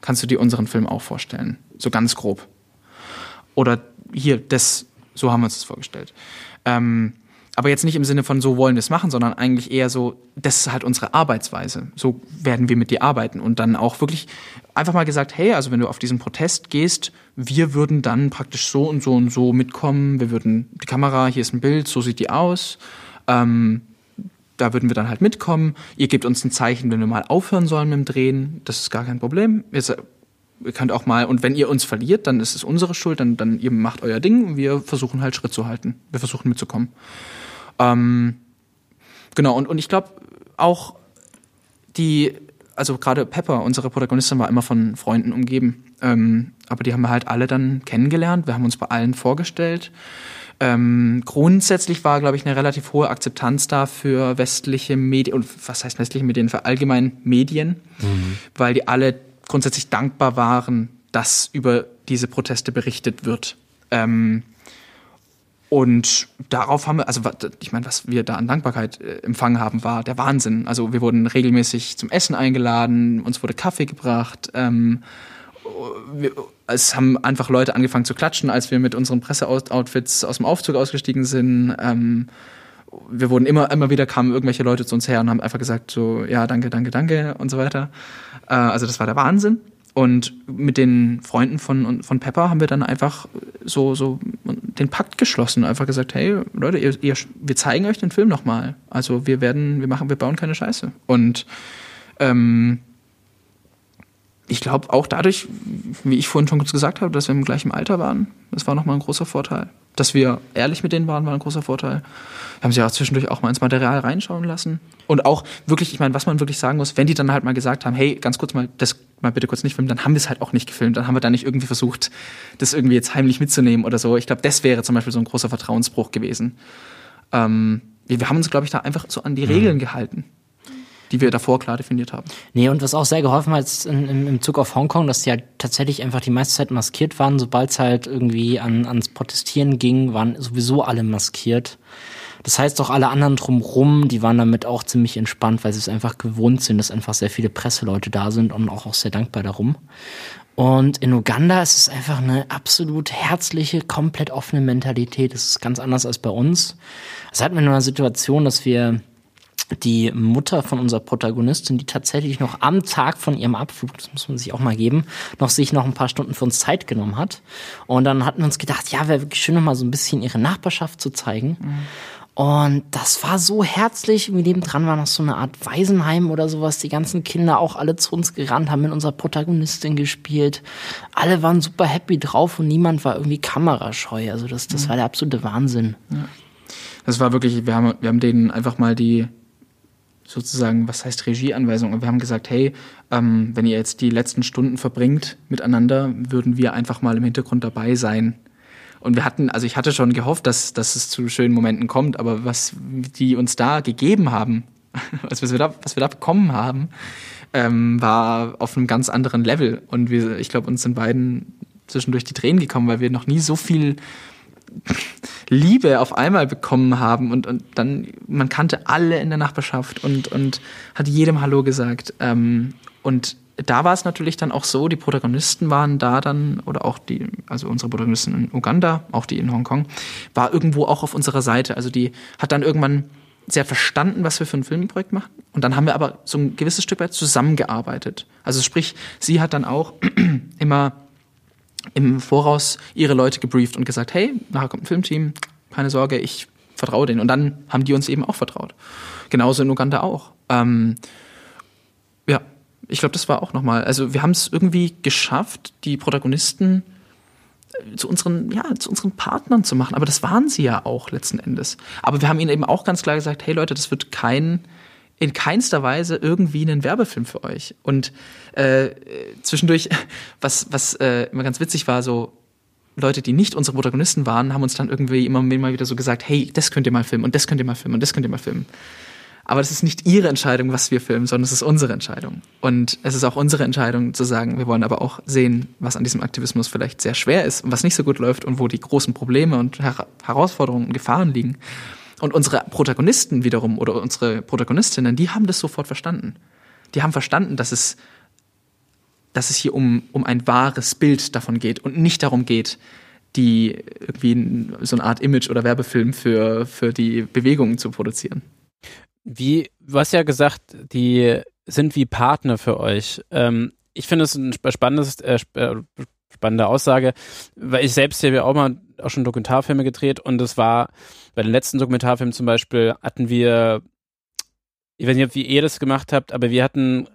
Speaker 3: kannst du dir unseren Film auch vorstellen. So ganz grob. Oder hier, das, so haben wir uns das vorgestellt. Ähm, aber jetzt nicht im Sinne von so wollen wir es machen, sondern eigentlich eher so, das ist halt unsere Arbeitsweise. So werden wir mit dir arbeiten. Und dann auch wirklich einfach mal gesagt, hey, also wenn du auf diesen Protest gehst, wir würden dann praktisch so und so und so mitkommen. Wir würden, die Kamera, hier ist ein Bild, so sieht die aus. Ähm, da würden wir dann halt mitkommen. Ihr gebt uns ein Zeichen, wenn wir mal aufhören sollen mit dem Drehen. Das ist gar kein Problem. Ihr, ihr könnt auch mal, und wenn ihr uns verliert, dann ist es unsere Schuld, dann, dann ihr macht euer Ding und wir versuchen halt Schritt zu halten. Wir versuchen mitzukommen. Ähm, genau, und, und ich glaube auch die, also gerade Pepper, unsere Protagonistin, war immer von Freunden umgeben. Ähm, aber die haben wir halt alle dann kennengelernt. Wir haben uns bei allen vorgestellt. Ähm, grundsätzlich war, glaube ich, eine relativ hohe Akzeptanz da für westliche Medien, und was heißt westliche Medien, für allgemein Medien, mhm. weil die alle grundsätzlich dankbar waren, dass über diese Proteste berichtet wird. Ähm, und darauf haben wir, also ich meine, was wir da an Dankbarkeit äh, empfangen haben, war der Wahnsinn. Also wir wurden regelmäßig zum Essen eingeladen, uns wurde Kaffee gebracht. Ähm, wir, es haben einfach Leute angefangen zu klatschen, als wir mit unseren Presseoutfits aus dem Aufzug ausgestiegen sind. Ähm, wir wurden immer, immer wieder kamen irgendwelche Leute zu uns her und haben einfach gesagt so, ja, danke, danke, danke und so weiter. Äh, also das war der Wahnsinn. Und mit den Freunden von, von Pepper haben wir dann einfach so, so den Pakt geschlossen, einfach gesagt, hey Leute, ihr, ihr, wir zeigen euch den Film nochmal. Also wir werden, wir machen, wir bauen keine Scheiße. Und ähm, ich glaube auch dadurch, wie ich vorhin schon kurz gesagt habe, dass wir im gleichen Alter waren, das war nochmal ein großer Vorteil. Dass wir ehrlich mit denen waren, war ein großer Vorteil. Wir haben sie auch zwischendurch auch mal ins Material reinschauen lassen. Und auch wirklich, ich meine, was man wirklich sagen muss, wenn die dann halt mal gesagt haben, hey, ganz kurz mal, das mal bitte kurz nicht filmen, dann haben wir es halt auch nicht gefilmt. Dann haben wir da nicht irgendwie versucht, das irgendwie jetzt heimlich mitzunehmen oder so. Ich glaube, das wäre zum Beispiel so ein großer Vertrauensbruch gewesen. Ähm, wir haben uns, glaube ich, da einfach so an die mhm. Regeln gehalten die wir davor klar definiert haben.
Speaker 1: Nee, und was auch sehr geholfen hat in, im, im Zug auf Hongkong, dass die halt tatsächlich einfach die meiste Zeit maskiert waren. Sobald es halt irgendwie an, ans Protestieren ging, waren sowieso alle maskiert. Das heißt auch alle anderen drumrum, die waren damit auch ziemlich entspannt, weil sie es einfach gewohnt sind, dass einfach sehr viele Presseleute da sind und auch, auch sehr dankbar darum. Und in Uganda ist es einfach eine absolut herzliche, komplett offene Mentalität. Das ist ganz anders als bei uns. Es hatten wir nur eine Situation, dass wir die Mutter von unserer Protagonistin, die tatsächlich noch am Tag von ihrem Abflug, das muss man sich auch mal geben, noch sich noch ein paar Stunden für uns Zeit genommen hat. Und dann hatten wir uns gedacht, ja, wäre wirklich schön, noch mal so ein bisschen ihre Nachbarschaft zu zeigen. Mhm. Und das war so herzlich. Wie nebendran war noch so eine Art Waisenheim oder sowas. Die ganzen Kinder auch alle zu uns gerannt, haben mit unserer Protagonistin gespielt. Alle waren super happy drauf und niemand war irgendwie kamerascheu. Also das, das mhm. war der absolute Wahnsinn. Ja.
Speaker 3: Das war wirklich, wir haben, wir haben denen einfach mal die, sozusagen, was heißt Regieanweisung? Wir haben gesagt, hey, ähm, wenn ihr jetzt die letzten Stunden verbringt miteinander, würden wir einfach mal im Hintergrund dabei sein. Und wir hatten, also ich hatte schon gehofft, dass, dass es zu schönen Momenten kommt, aber was die uns da gegeben haben, (laughs) was wir da, was wir da bekommen haben, ähm, war auf einem ganz anderen Level. Und wir, ich glaube, uns sind beiden zwischendurch die Tränen gekommen, weil wir noch nie so viel Liebe auf einmal bekommen haben und, und dann, man kannte alle in der Nachbarschaft und, und hat jedem Hallo gesagt. Ähm, und da war es natürlich dann auch so, die Protagonisten waren da dann, oder auch die, also unsere Protagonisten in Uganda, auch die in Hongkong, war irgendwo auch auf unserer Seite. Also die hat dann irgendwann sehr verstanden, was wir für ein Filmprojekt machen. Und dann haben wir aber so ein gewisses Stück weit zusammengearbeitet. Also sprich, sie hat dann auch (clears throat) immer im Voraus ihre Leute gebrieft und gesagt, hey, nachher kommt ein Filmteam, keine Sorge, ich vertraue denen. Und dann haben die uns eben auch vertraut. Genauso in Uganda auch. Ähm, ja, ich glaube, das war auch nochmal. Also wir haben es irgendwie geschafft, die Protagonisten äh, zu unseren, ja, zu unseren Partnern zu machen. Aber das waren sie ja auch letzten Endes. Aber wir haben ihnen eben auch ganz klar gesagt, hey Leute, das wird kein in keinster Weise irgendwie einen Werbefilm für euch. Und äh, zwischendurch, was, was äh, immer ganz witzig war, so Leute, die nicht unsere Protagonisten waren, haben uns dann irgendwie immer mal wieder so gesagt, hey, das könnt ihr mal filmen und das könnt ihr mal filmen und das könnt ihr mal filmen. Aber das ist nicht ihre Entscheidung, was wir filmen, sondern es ist unsere Entscheidung. Und es ist auch unsere Entscheidung zu sagen, wir wollen aber auch sehen, was an diesem Aktivismus vielleicht sehr schwer ist und was nicht so gut läuft und wo die großen Probleme und Her Herausforderungen und Gefahren liegen. Und unsere Protagonisten wiederum oder unsere Protagonistinnen, die haben das sofort verstanden. Die haben verstanden, dass es, dass es hier um, um ein wahres Bild davon geht und nicht darum geht, die irgendwie so eine Art Image- oder Werbefilm für, für die Bewegungen zu produzieren.
Speaker 2: Wie, du hast ja gesagt, die sind wie Partner für euch. Ähm, ich finde es ein spannendes, äh, äh, spannende Aussage, weil ich selbst hier auch mal auch schon Dokumentarfilme gedreht und es war bei den letzten Dokumentarfilmen zum Beispiel hatten wir, ich weiß nicht, wie ihr das gemacht habt, aber wir hatten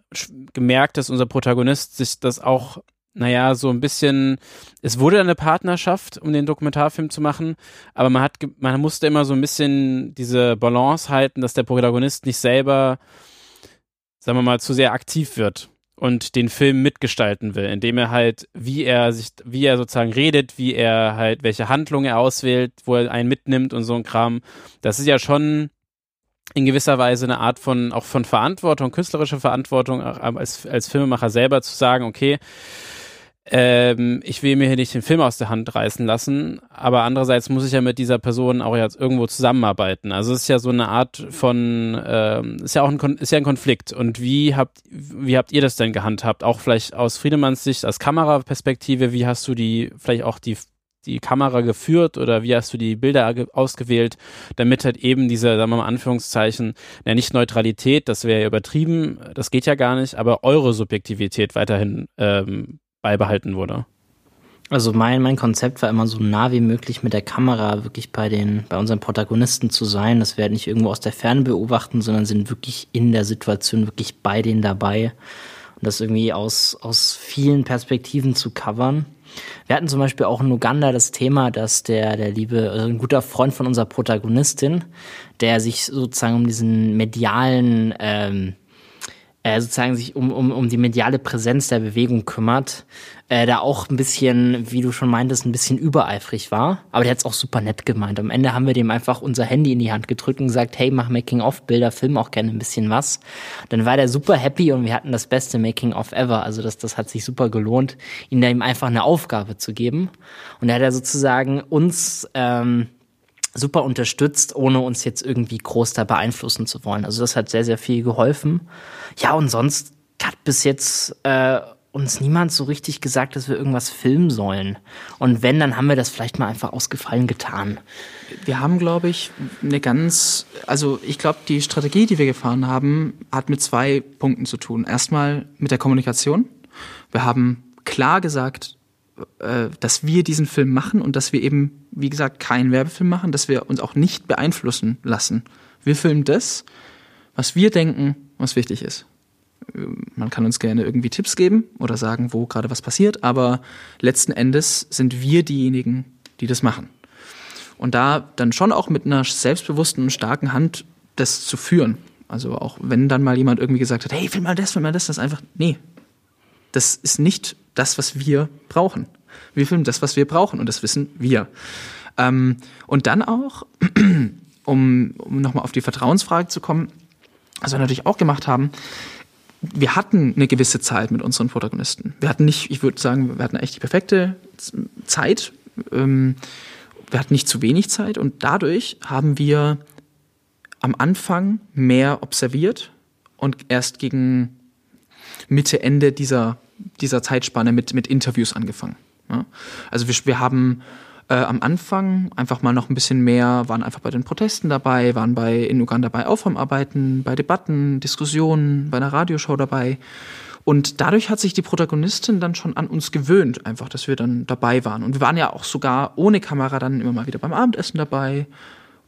Speaker 2: gemerkt, dass unser Protagonist sich das auch, naja, so ein bisschen, es wurde eine Partnerschaft, um den Dokumentarfilm zu machen, aber man hat, man musste immer so ein bisschen diese Balance halten, dass der Protagonist nicht selber, sagen wir mal, zu sehr aktiv wird und den Film mitgestalten will, indem er halt, wie er sich, wie er sozusagen redet, wie er halt, welche Handlung er auswählt, wo er einen mitnimmt und so ein Kram. Das ist ja schon in gewisser Weise eine Art von, auch von Verantwortung, künstlerische Verantwortung, als, als Filmemacher selber zu sagen, okay, ähm, ich will mir hier nicht den Film aus der Hand reißen lassen, aber andererseits muss ich ja mit dieser Person auch jetzt irgendwo zusammenarbeiten. Also es ist ja so eine Art von, ähm, ist ja auch ein, ist ja ein Konflikt. Und wie habt, wie habt ihr das denn gehandhabt? Auch vielleicht aus Friedemanns Sicht, als Kameraperspektive, wie hast du die, vielleicht auch die, die Kamera geführt oder wie hast du die Bilder ausgewählt, damit halt eben diese, sagen wir mal Anführungszeichen, ja nicht Neutralität, das wäre ja übertrieben, das geht ja gar nicht, aber eure Subjektivität weiterhin ähm, beibehalten wurde?
Speaker 1: Also mein, mein Konzept war immer so nah wie möglich mit der Kamera wirklich bei den, bei unseren Protagonisten zu sein. Das wir nicht irgendwo aus der Ferne beobachten, sondern sind wirklich in der Situation, wirklich bei denen dabei. Und das irgendwie aus, aus vielen Perspektiven zu covern. Wir hatten zum Beispiel auch in Uganda das Thema, dass der, der liebe, also ein guter Freund von unserer Protagonistin, der sich sozusagen um diesen medialen, ähm, äh, sozusagen sich um, um, um die mediale Präsenz der Bewegung kümmert, äh, da auch ein bisschen, wie du schon meintest, ein bisschen übereifrig war. Aber der hat es auch super nett gemeint. Am Ende haben wir dem einfach unser Handy in die Hand gedrückt und gesagt, hey, mach Making-of-Bilder, film auch gerne ein bisschen was. Dann war der super happy und wir hatten das beste Making-of ever. Also das, das hat sich super gelohnt, ihm da ihm einfach eine Aufgabe zu geben. Und er hat ja sozusagen uns... Ähm, super unterstützt, ohne uns jetzt irgendwie groß da beeinflussen zu wollen. Also das hat sehr, sehr viel geholfen. Ja, und sonst hat bis jetzt äh, uns niemand so richtig gesagt, dass wir irgendwas filmen sollen. Und wenn, dann haben wir das vielleicht mal einfach ausgefallen getan.
Speaker 3: Wir haben, glaube ich, eine ganz, also ich glaube, die Strategie, die wir gefahren haben, hat mit zwei Punkten zu tun. Erstmal mit der Kommunikation. Wir haben klar gesagt, äh, dass wir diesen Film machen und dass wir eben, wie gesagt, keinen Werbefilm machen, dass wir uns auch nicht beeinflussen lassen. Wir filmen das, was wir denken, was wichtig ist. Äh, man kann uns gerne irgendwie Tipps geben oder sagen, wo gerade was passiert, aber letzten Endes sind wir diejenigen, die das machen. Und da dann schon auch mit einer selbstbewussten und starken Hand das zu führen. Also auch wenn dann mal jemand irgendwie gesagt hat, hey, film mal das, film mal das, das einfach, nee, das ist nicht das, was wir brauchen. Wir filmen das, was wir brauchen und das wissen wir. Ähm, und dann auch, (clears throat) um, um nochmal auf die Vertrauensfrage zu kommen, was wir natürlich auch gemacht haben, wir hatten eine gewisse Zeit mit unseren Protagonisten. Wir hatten nicht, ich würde sagen, wir hatten echt die perfekte Zeit. Ähm, wir hatten nicht zu wenig Zeit und dadurch haben wir am Anfang mehr observiert und erst gegen Mitte, Ende dieser, dieser Zeitspanne mit, mit Interviews angefangen. Ja? Also wir, wir haben äh, am Anfang einfach mal noch ein bisschen mehr, waren einfach bei den Protesten dabei, waren bei in Uganda bei Aufräumarbeiten, bei Debatten, Diskussionen, bei einer Radioshow dabei. Und dadurch hat sich die Protagonistin dann schon an uns gewöhnt, einfach, dass wir dann dabei waren. Und wir waren ja auch sogar ohne Kamera dann immer mal wieder beim Abendessen dabei,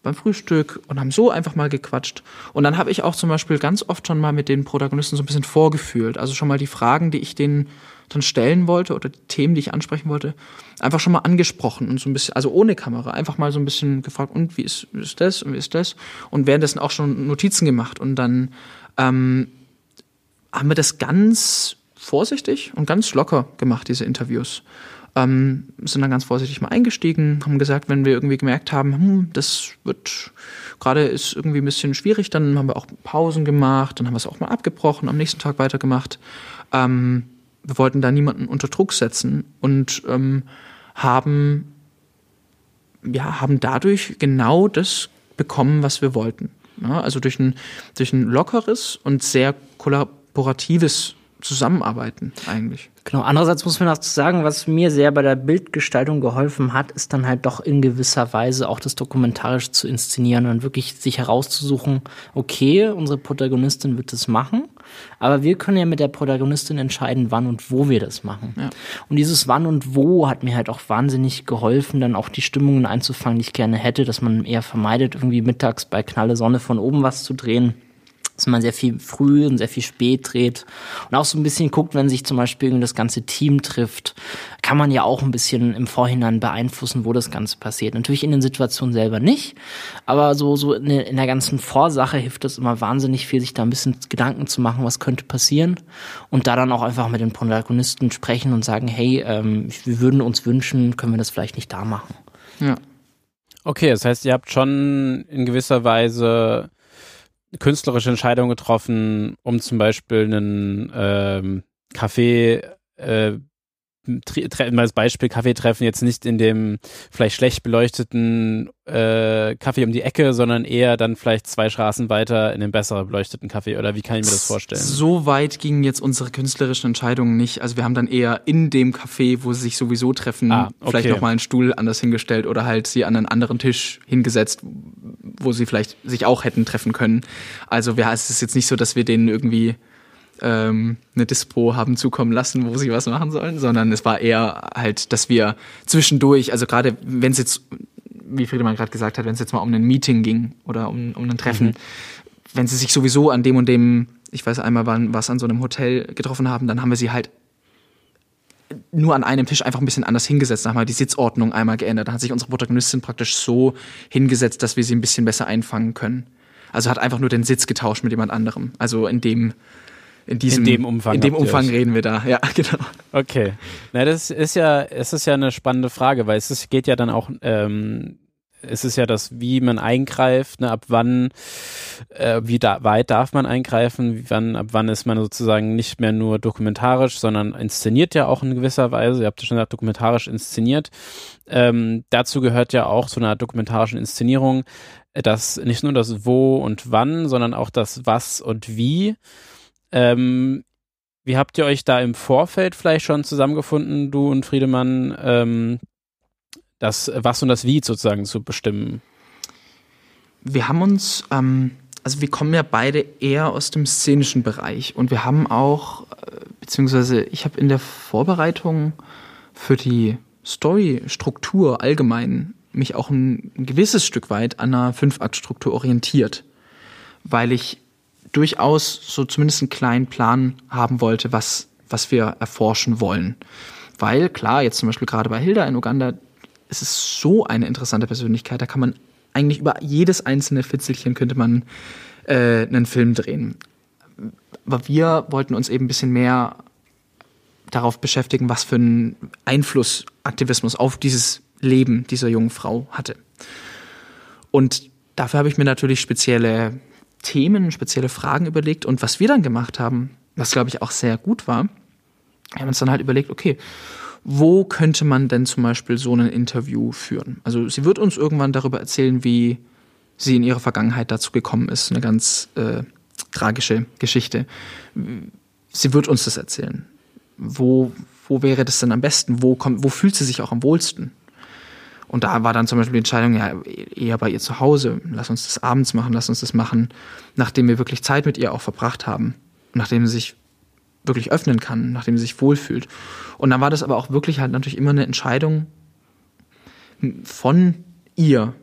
Speaker 3: beim Frühstück und haben so einfach mal gequatscht. Und dann habe ich auch zum Beispiel ganz oft schon mal mit den Protagonisten so ein bisschen vorgefühlt. Also schon mal die Fragen, die ich denen dann stellen wollte oder die Themen, die ich ansprechen wollte, einfach schon mal angesprochen und so ein bisschen, also ohne Kamera, einfach mal so ein bisschen gefragt, und wie ist, wie ist das und wie ist das? Und währenddessen auch schon Notizen gemacht. Und dann ähm, haben wir das ganz vorsichtig und ganz locker gemacht, diese Interviews. Ähm, sind dann ganz vorsichtig mal eingestiegen, haben gesagt, wenn wir irgendwie gemerkt haben, hm, das wird gerade ist irgendwie ein bisschen schwierig, dann haben wir auch Pausen gemacht, dann haben wir es auch mal abgebrochen, am nächsten Tag weitergemacht. Ähm, wir wollten da niemanden unter Druck setzen und ähm, haben, ja, haben dadurch genau das bekommen, was wir wollten. Ja, also durch ein, durch ein lockeres und sehr kollaboratives Zusammenarbeiten eigentlich.
Speaker 1: Genau, andererseits muss man auch sagen, was mir sehr bei der Bildgestaltung geholfen hat, ist dann halt doch in gewisser Weise auch das dokumentarisch zu inszenieren und wirklich sich herauszusuchen, okay, unsere Protagonistin wird das machen, aber wir können ja mit der Protagonistin entscheiden, wann und wo wir das machen. Ja. Und dieses wann und wo hat mir halt auch wahnsinnig geholfen, dann auch die Stimmungen einzufangen, die ich gerne hätte, dass man eher vermeidet, irgendwie mittags bei knalle Sonne von oben was zu drehen dass man sehr viel früh und sehr viel spät dreht und auch so ein bisschen guckt, wenn sich zum Beispiel das ganze Team trifft, kann man ja auch ein bisschen im Vorhinein beeinflussen, wo das Ganze passiert. Natürlich in den Situationen selber nicht, aber so, so in, in der ganzen Vorsache hilft es immer wahnsinnig viel, sich da ein bisschen Gedanken zu machen, was könnte passieren und da dann auch einfach mit den Protagonisten sprechen und sagen, hey, ähm, wir würden uns wünschen, können wir das vielleicht nicht da machen.
Speaker 2: Ja. Okay, das heißt, ihr habt schon in gewisser Weise künstlerische Entscheidung getroffen, um zum Beispiel einen ähm, Kaffee äh, als Beispiel Kaffeetreffen jetzt nicht in dem vielleicht schlecht beleuchteten äh, Kaffee um die Ecke, sondern eher dann vielleicht zwei Straßen weiter in dem besser beleuchteten Kaffee oder wie kann ich mir das vorstellen?
Speaker 3: So weit gingen jetzt unsere künstlerischen Entscheidungen nicht. Also wir haben dann eher in dem Café, wo sie sich sowieso treffen, ah, okay. vielleicht nochmal einen Stuhl anders hingestellt oder halt sie an einen anderen Tisch hingesetzt, wo sie vielleicht sich auch hätten treffen können. Also wir, es ist jetzt nicht so, dass wir denen irgendwie ähm, eine Dispo haben zukommen lassen, wo sie was machen sollen, sondern es war eher halt, dass wir zwischendurch, also gerade wenn es jetzt, wie Friedemann gerade gesagt hat, wenn es jetzt mal um ein Meeting ging oder um, um ein Treffen, mhm. wenn sie sich sowieso an dem und dem, ich weiß einmal, wann was an so einem Hotel getroffen haben, dann haben wir sie halt nur an einem Tisch einfach ein bisschen anders hingesetzt. Haben wir die Sitzordnung einmal geändert. Dann hat sich unsere Protagonistin praktisch so hingesetzt, dass wir sie ein bisschen besser einfangen können. Also hat einfach nur den Sitz getauscht mit jemand anderem. Also in dem in, diesem,
Speaker 2: in dem Umfang,
Speaker 3: in dem Umfang reden wir da, (laughs) ja, genau.
Speaker 2: Okay. Na, das ist ja, es ist ja eine spannende Frage, weil es ist, geht ja dann auch, ähm, es ist ja das, wie man eingreift, ne, ab wann, äh, wie da, weit darf man eingreifen, wie wann, ab wann ist man sozusagen nicht mehr nur dokumentarisch, sondern inszeniert ja auch in gewisser Weise. Ihr habt ja schon gesagt, dokumentarisch inszeniert. Ähm, dazu gehört ja auch so einer dokumentarischen Inszenierung, äh, dass nicht nur das Wo und Wann, sondern auch das Was und Wie. Ähm, wie habt ihr euch da im Vorfeld vielleicht schon zusammengefunden, du und Friedemann, ähm, das Was und das Wie sozusagen zu bestimmen?
Speaker 3: Wir haben uns, ähm, also wir kommen ja beide eher aus dem szenischen Bereich und wir haben auch, äh, beziehungsweise ich habe in der Vorbereitung für die Story-Struktur allgemein mich auch ein, gewisses Stück weit an einer Fünf-Akt-Struktur orientiert, weil ich durchaus so zumindest einen kleinen Plan haben wollte, was, was wir erforschen wollen. Weil klar, jetzt zum Beispiel gerade bei Hilda in Uganda, es ist so eine interessante Persönlichkeit, da kann man eigentlich über jedes einzelne Fitzelchen könnte man äh, einen Film drehen. Aber wir wollten uns eben ein bisschen mehr darauf beschäftigen, was für einen Einfluss Aktivismus auf dieses Leben dieser jungen Frau hatte. Und dafür habe ich mir natürlich spezielle Themen, spezielle Fragen überlegt. Und was wir dann gemacht haben, was glaube ich auch sehr gut war. Wir haben uns dann halt überlegt, okay, wo könnte man denn zum Beispiel so ein Interview führen? Also sie wird uns irgendwann darüber erzählen, wie sie in ihrer Vergangenheit dazu gekommen ist. Eine ganz äh, tragische Geschichte. Sie wird uns das erzählen. Wo, wo wäre das denn am besten? Wo, kommt, wo fühlt sie sich auch am wohlsten? Und da war dann zum Beispiel die Entscheidung, ja, eher bei ihr zu Hause. Lass uns das abends machen, lass uns das machen, nachdem wir wirklich Zeit mit ihr auch verbracht haben. Nachdem sie sich wirklich öffnen kann, nachdem sie sich wohlfühlt. Und dann war das aber auch wirklich halt natürlich immer eine Entscheidung von ihr,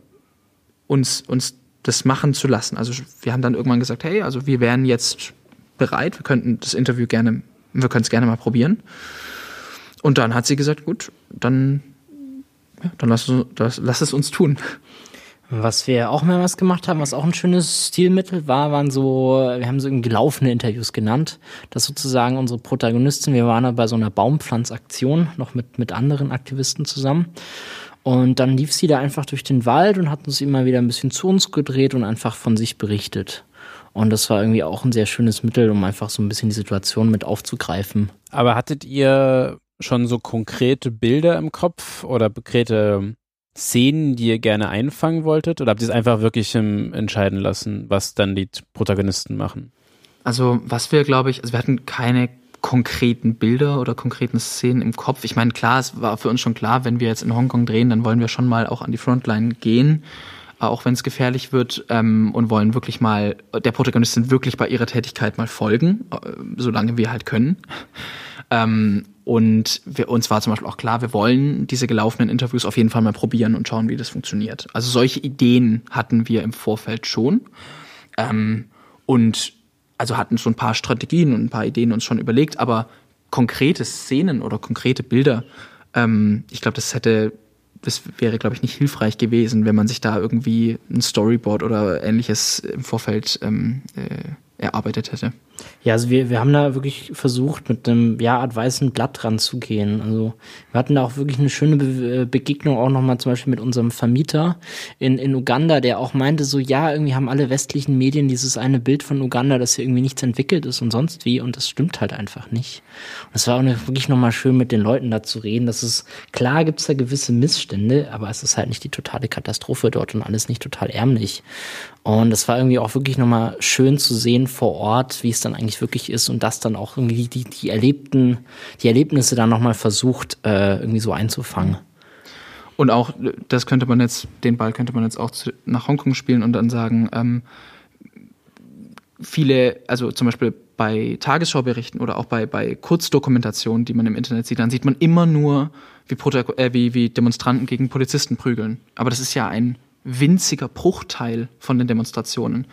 Speaker 3: uns, uns das machen zu lassen. Also wir haben dann irgendwann gesagt, hey, also wir wären jetzt bereit, wir könnten das Interview gerne, wir können es gerne mal probieren. Und dann hat sie gesagt, gut, dann, ja, dann lass, das, lass es uns tun.
Speaker 1: Was wir auch mehrmals gemacht haben, was auch ein schönes Stilmittel war, waren so, wir haben so gelaufene Interviews genannt, dass sozusagen unsere Protagonistin, wir waren da bei so einer Baumpflanzaktion, noch mit, mit anderen Aktivisten zusammen. Und dann lief sie da einfach durch den Wald und hat uns immer wieder ein bisschen zu uns gedreht und einfach von sich berichtet. Und das war irgendwie auch ein sehr schönes Mittel, um einfach so ein bisschen die Situation mit aufzugreifen.
Speaker 2: Aber hattet ihr schon so konkrete Bilder im Kopf oder konkrete Szenen, die ihr gerne einfangen wolltet? Oder habt ihr es einfach wirklich entscheiden lassen, was dann die Protagonisten machen?
Speaker 3: Also, was wir, glaube ich, also wir hatten keine konkreten Bilder oder konkreten Szenen im Kopf. Ich meine, klar, es war für uns schon klar, wenn wir jetzt in Hongkong drehen, dann wollen wir schon mal auch an die Frontline gehen, auch wenn es gefährlich wird ähm, und wollen wirklich mal der Protagonistin wirklich bei ihrer Tätigkeit mal folgen, äh, solange wir halt können. (laughs) Ähm, und wir, uns war zum Beispiel auch klar, wir wollen diese gelaufenen Interviews auf jeden Fall mal probieren und schauen, wie das funktioniert. Also solche Ideen hatten wir im Vorfeld schon. Ähm, und also hatten schon ein paar Strategien und ein paar Ideen uns schon überlegt, aber konkrete Szenen oder konkrete Bilder, ähm, ich glaube, das hätte, das wäre, glaube ich, nicht hilfreich gewesen, wenn man sich da irgendwie ein Storyboard oder ähnliches im Vorfeld ähm, äh, erarbeitet hätte.
Speaker 1: Ja, also wir, wir haben da wirklich versucht, mit einem ja, Art weißen Blatt ranzugehen. Also wir hatten da auch wirklich eine schöne Be äh, Begegnung auch nochmal zum Beispiel mit unserem Vermieter in, in Uganda, der auch meinte so, ja, irgendwie haben alle westlichen Medien dieses eine Bild von Uganda, dass hier irgendwie nichts entwickelt ist und sonst wie und das stimmt halt einfach nicht. Und es war auch wirklich nochmal schön, mit den Leuten da zu reden. Das ist, klar gibt's da gewisse Missstände, aber es ist halt nicht die totale Katastrophe dort und alles nicht total ärmlich. Und es war irgendwie auch wirklich nochmal schön zu sehen vor Ort, wie es dann eigentlich wirklich ist und das dann auch irgendwie die, die erlebten, die Erlebnisse dann nochmal versucht, äh, irgendwie so einzufangen.
Speaker 3: Und auch, das könnte man jetzt, den Ball könnte man jetzt auch zu, nach Hongkong spielen und dann sagen, ähm, viele, also zum Beispiel bei Tagesschauberichten oder auch bei, bei Kurzdokumentationen, die man im Internet sieht, dann sieht man immer nur, wie, Protago äh, wie, wie Demonstranten gegen Polizisten prügeln. Aber das ist ja ein winziger Bruchteil von den Demonstrationen.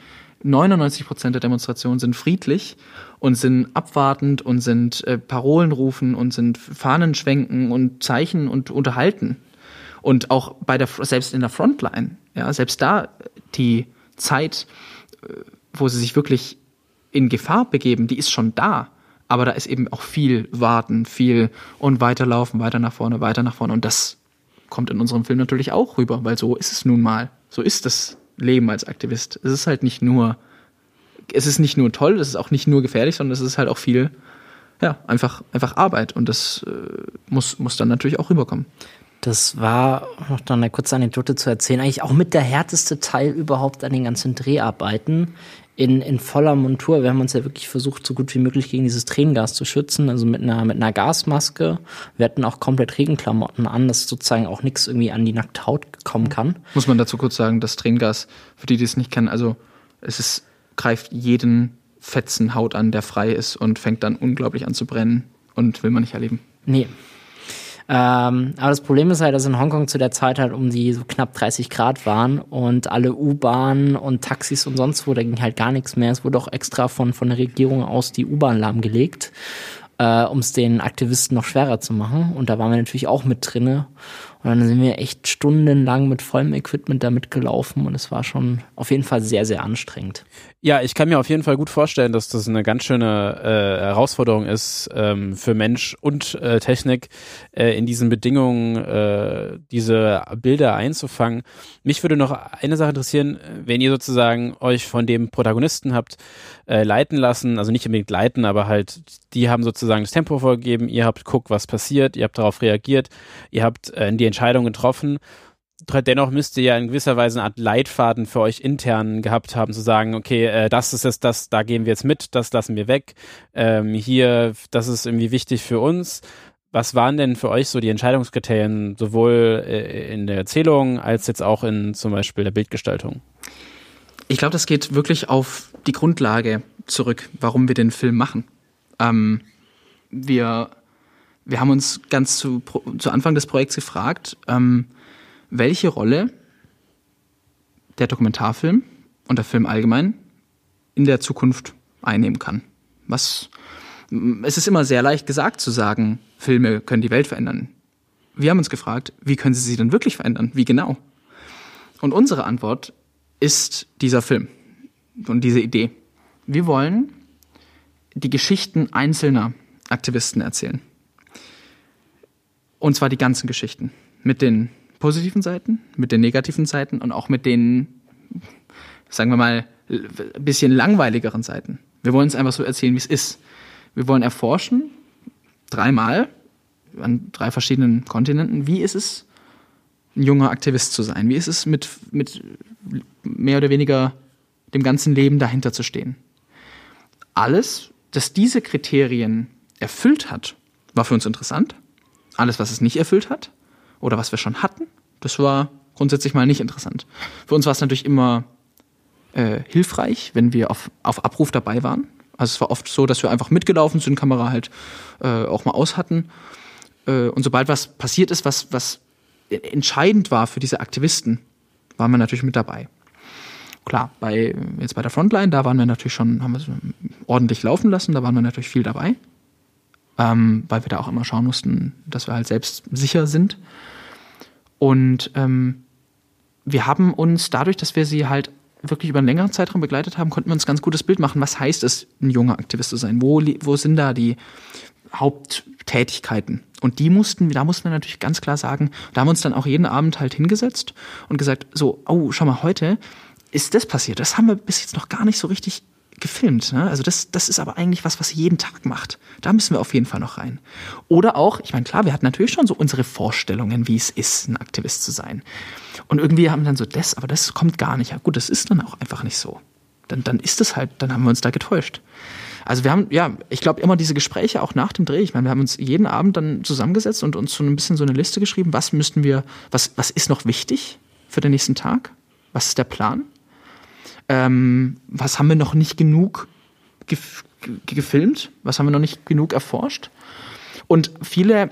Speaker 3: 99 Prozent der Demonstrationen sind friedlich und sind abwartend und sind äh, Parolen rufen und sind Fahnen schwenken und Zeichen und unterhalten. Und auch bei der, selbst in der Frontline, ja, selbst da die Zeit, äh, wo sie sich wirklich in Gefahr begeben, die ist schon da. Aber da ist eben auch viel Warten, viel und weiterlaufen, weiter nach vorne, weiter nach vorne. Und das kommt in unserem Film natürlich auch rüber, weil so ist es nun mal. So ist das Leben als Aktivist. Es ist halt nicht nur, es ist nicht nur toll, es ist auch nicht nur gefährlich, sondern es ist halt auch viel, ja, einfach, einfach Arbeit und das äh, muss, muss dann natürlich auch rüberkommen.
Speaker 1: Das war, noch dann eine kurze Anekdote zu erzählen, eigentlich auch mit der härteste Teil überhaupt an den ganzen Dreharbeiten in, in voller Montur. Wir haben uns ja wirklich versucht, so gut wie möglich gegen dieses Tränengas zu schützen, also mit einer, mit einer Gasmaske. Wir hatten auch komplett Regenklamotten an, dass sozusagen auch nichts irgendwie an die nackte Haut kommen kann.
Speaker 3: Muss man dazu kurz sagen, das Tränengas, für die, die es nicht kennen, also es ist, greift jeden Fetzen Haut an, der frei ist und fängt dann unglaublich an zu brennen und will man nicht erleben.
Speaker 1: Nee, ähm, aber das Problem ist halt, dass in Hongkong zu der Zeit halt um die so knapp 30 Grad waren und alle U-Bahnen und Taxis und sonst wo, da ging halt gar nichts mehr. Es wurde auch extra von, von der Regierung aus die U-Bahn lahmgelegt, äh, um es den Aktivisten noch schwerer zu machen. Und da waren wir natürlich auch mit drinne. Und dann sind wir echt stundenlang mit vollem Equipment damit gelaufen und es war schon auf jeden Fall sehr, sehr anstrengend.
Speaker 2: Ja, ich kann mir auf jeden Fall gut vorstellen, dass das eine ganz schöne äh, Herausforderung ist ähm, für Mensch und äh, Technik äh, in diesen Bedingungen äh, diese Bilder einzufangen. Mich würde noch eine Sache interessieren, wenn ihr sozusagen euch von dem Protagonisten habt äh, leiten lassen, also nicht unbedingt leiten, aber halt die haben sozusagen das Tempo vorgegeben, ihr habt guckt, was passiert, ihr habt darauf reagiert, ihr habt äh, die Entscheidung getroffen. Dennoch müsst ihr ja in gewisser Weise eine Art Leitfaden für euch intern gehabt haben, zu sagen, okay, äh, das ist jetzt das, da gehen wir jetzt mit, das lassen wir weg. Ähm, hier, das ist irgendwie wichtig für uns. Was waren denn für euch so die Entscheidungskriterien, sowohl äh, in der Erzählung als jetzt auch in zum Beispiel der Bildgestaltung?
Speaker 3: Ich glaube, das geht wirklich auf die Grundlage zurück, warum wir den Film machen. Ähm, wir wir haben uns ganz zu, zu Anfang des Projekts gefragt, ähm, welche Rolle der Dokumentarfilm und der Film allgemein in der Zukunft einnehmen kann. Was, es ist immer sehr leicht gesagt zu sagen, Filme können die Welt verändern. Wir haben uns gefragt, wie können sie sie denn wirklich verändern? Wie genau? Und unsere Antwort ist dieser Film und diese Idee. Wir wollen die Geschichten einzelner Aktivisten erzählen. Und zwar die ganzen Geschichten. Mit den positiven Seiten, mit den negativen Seiten und auch mit den, sagen wir mal, ein bisschen langweiligeren Seiten. Wir wollen es einfach so erzählen, wie es ist. Wir wollen erforschen, dreimal, an drei verschiedenen Kontinenten, wie ist es, ein junger Aktivist zu sein? Wie ist es, mit, mit mehr oder weniger dem ganzen Leben dahinter zu stehen? Alles, das diese Kriterien erfüllt hat, war für uns interessant. Alles, was es nicht erfüllt hat oder was wir schon hatten, das war grundsätzlich mal nicht interessant. Für uns war es natürlich immer äh, hilfreich, wenn wir auf, auf Abruf dabei waren. Also es war oft so, dass wir einfach mitgelaufen sind, Kamera halt äh, auch mal aus hatten. Äh, und sobald was passiert ist, was, was entscheidend war für diese Aktivisten, waren wir natürlich mit dabei. Klar, bei, jetzt bei der Frontline, da waren wir natürlich schon, haben wir ordentlich laufen lassen, da waren wir natürlich viel dabei ähm, weil wir da auch immer schauen mussten, dass wir halt selbst sicher sind. Und ähm, wir haben uns dadurch, dass wir sie halt wirklich über einen längeren Zeitraum begleitet haben, konnten wir uns ganz gutes Bild machen. Was heißt es, ein junger Aktivist zu sein? Wo, wo sind da die Haupttätigkeiten? Und die mussten, da mussten wir natürlich ganz klar sagen, da haben wir uns dann auch jeden Abend halt hingesetzt und gesagt, so, oh, schau mal, heute ist das passiert. Das haben wir bis jetzt noch gar nicht so richtig gefilmt. Ne? Also das, das ist aber eigentlich was, was jeden Tag macht. Da müssen wir auf jeden Fall noch rein. Oder auch, ich meine, klar, wir hatten natürlich schon so unsere Vorstellungen, wie es ist, ein Aktivist zu sein. Und irgendwie haben wir dann so das, aber das kommt gar nicht. Ja, gut, das ist dann auch einfach nicht so. Dann, dann ist es halt, dann haben wir uns da getäuscht. Also wir haben, ja, ich glaube immer diese Gespräche auch nach dem Dreh. Ich meine, wir haben uns jeden Abend dann zusammengesetzt und uns so ein bisschen so eine Liste geschrieben, was müssten wir, was, was ist noch wichtig für den nächsten Tag? Was ist der Plan? Ähm, was haben wir noch nicht genug gef gefilmt, was haben wir noch nicht genug erforscht. Und viele,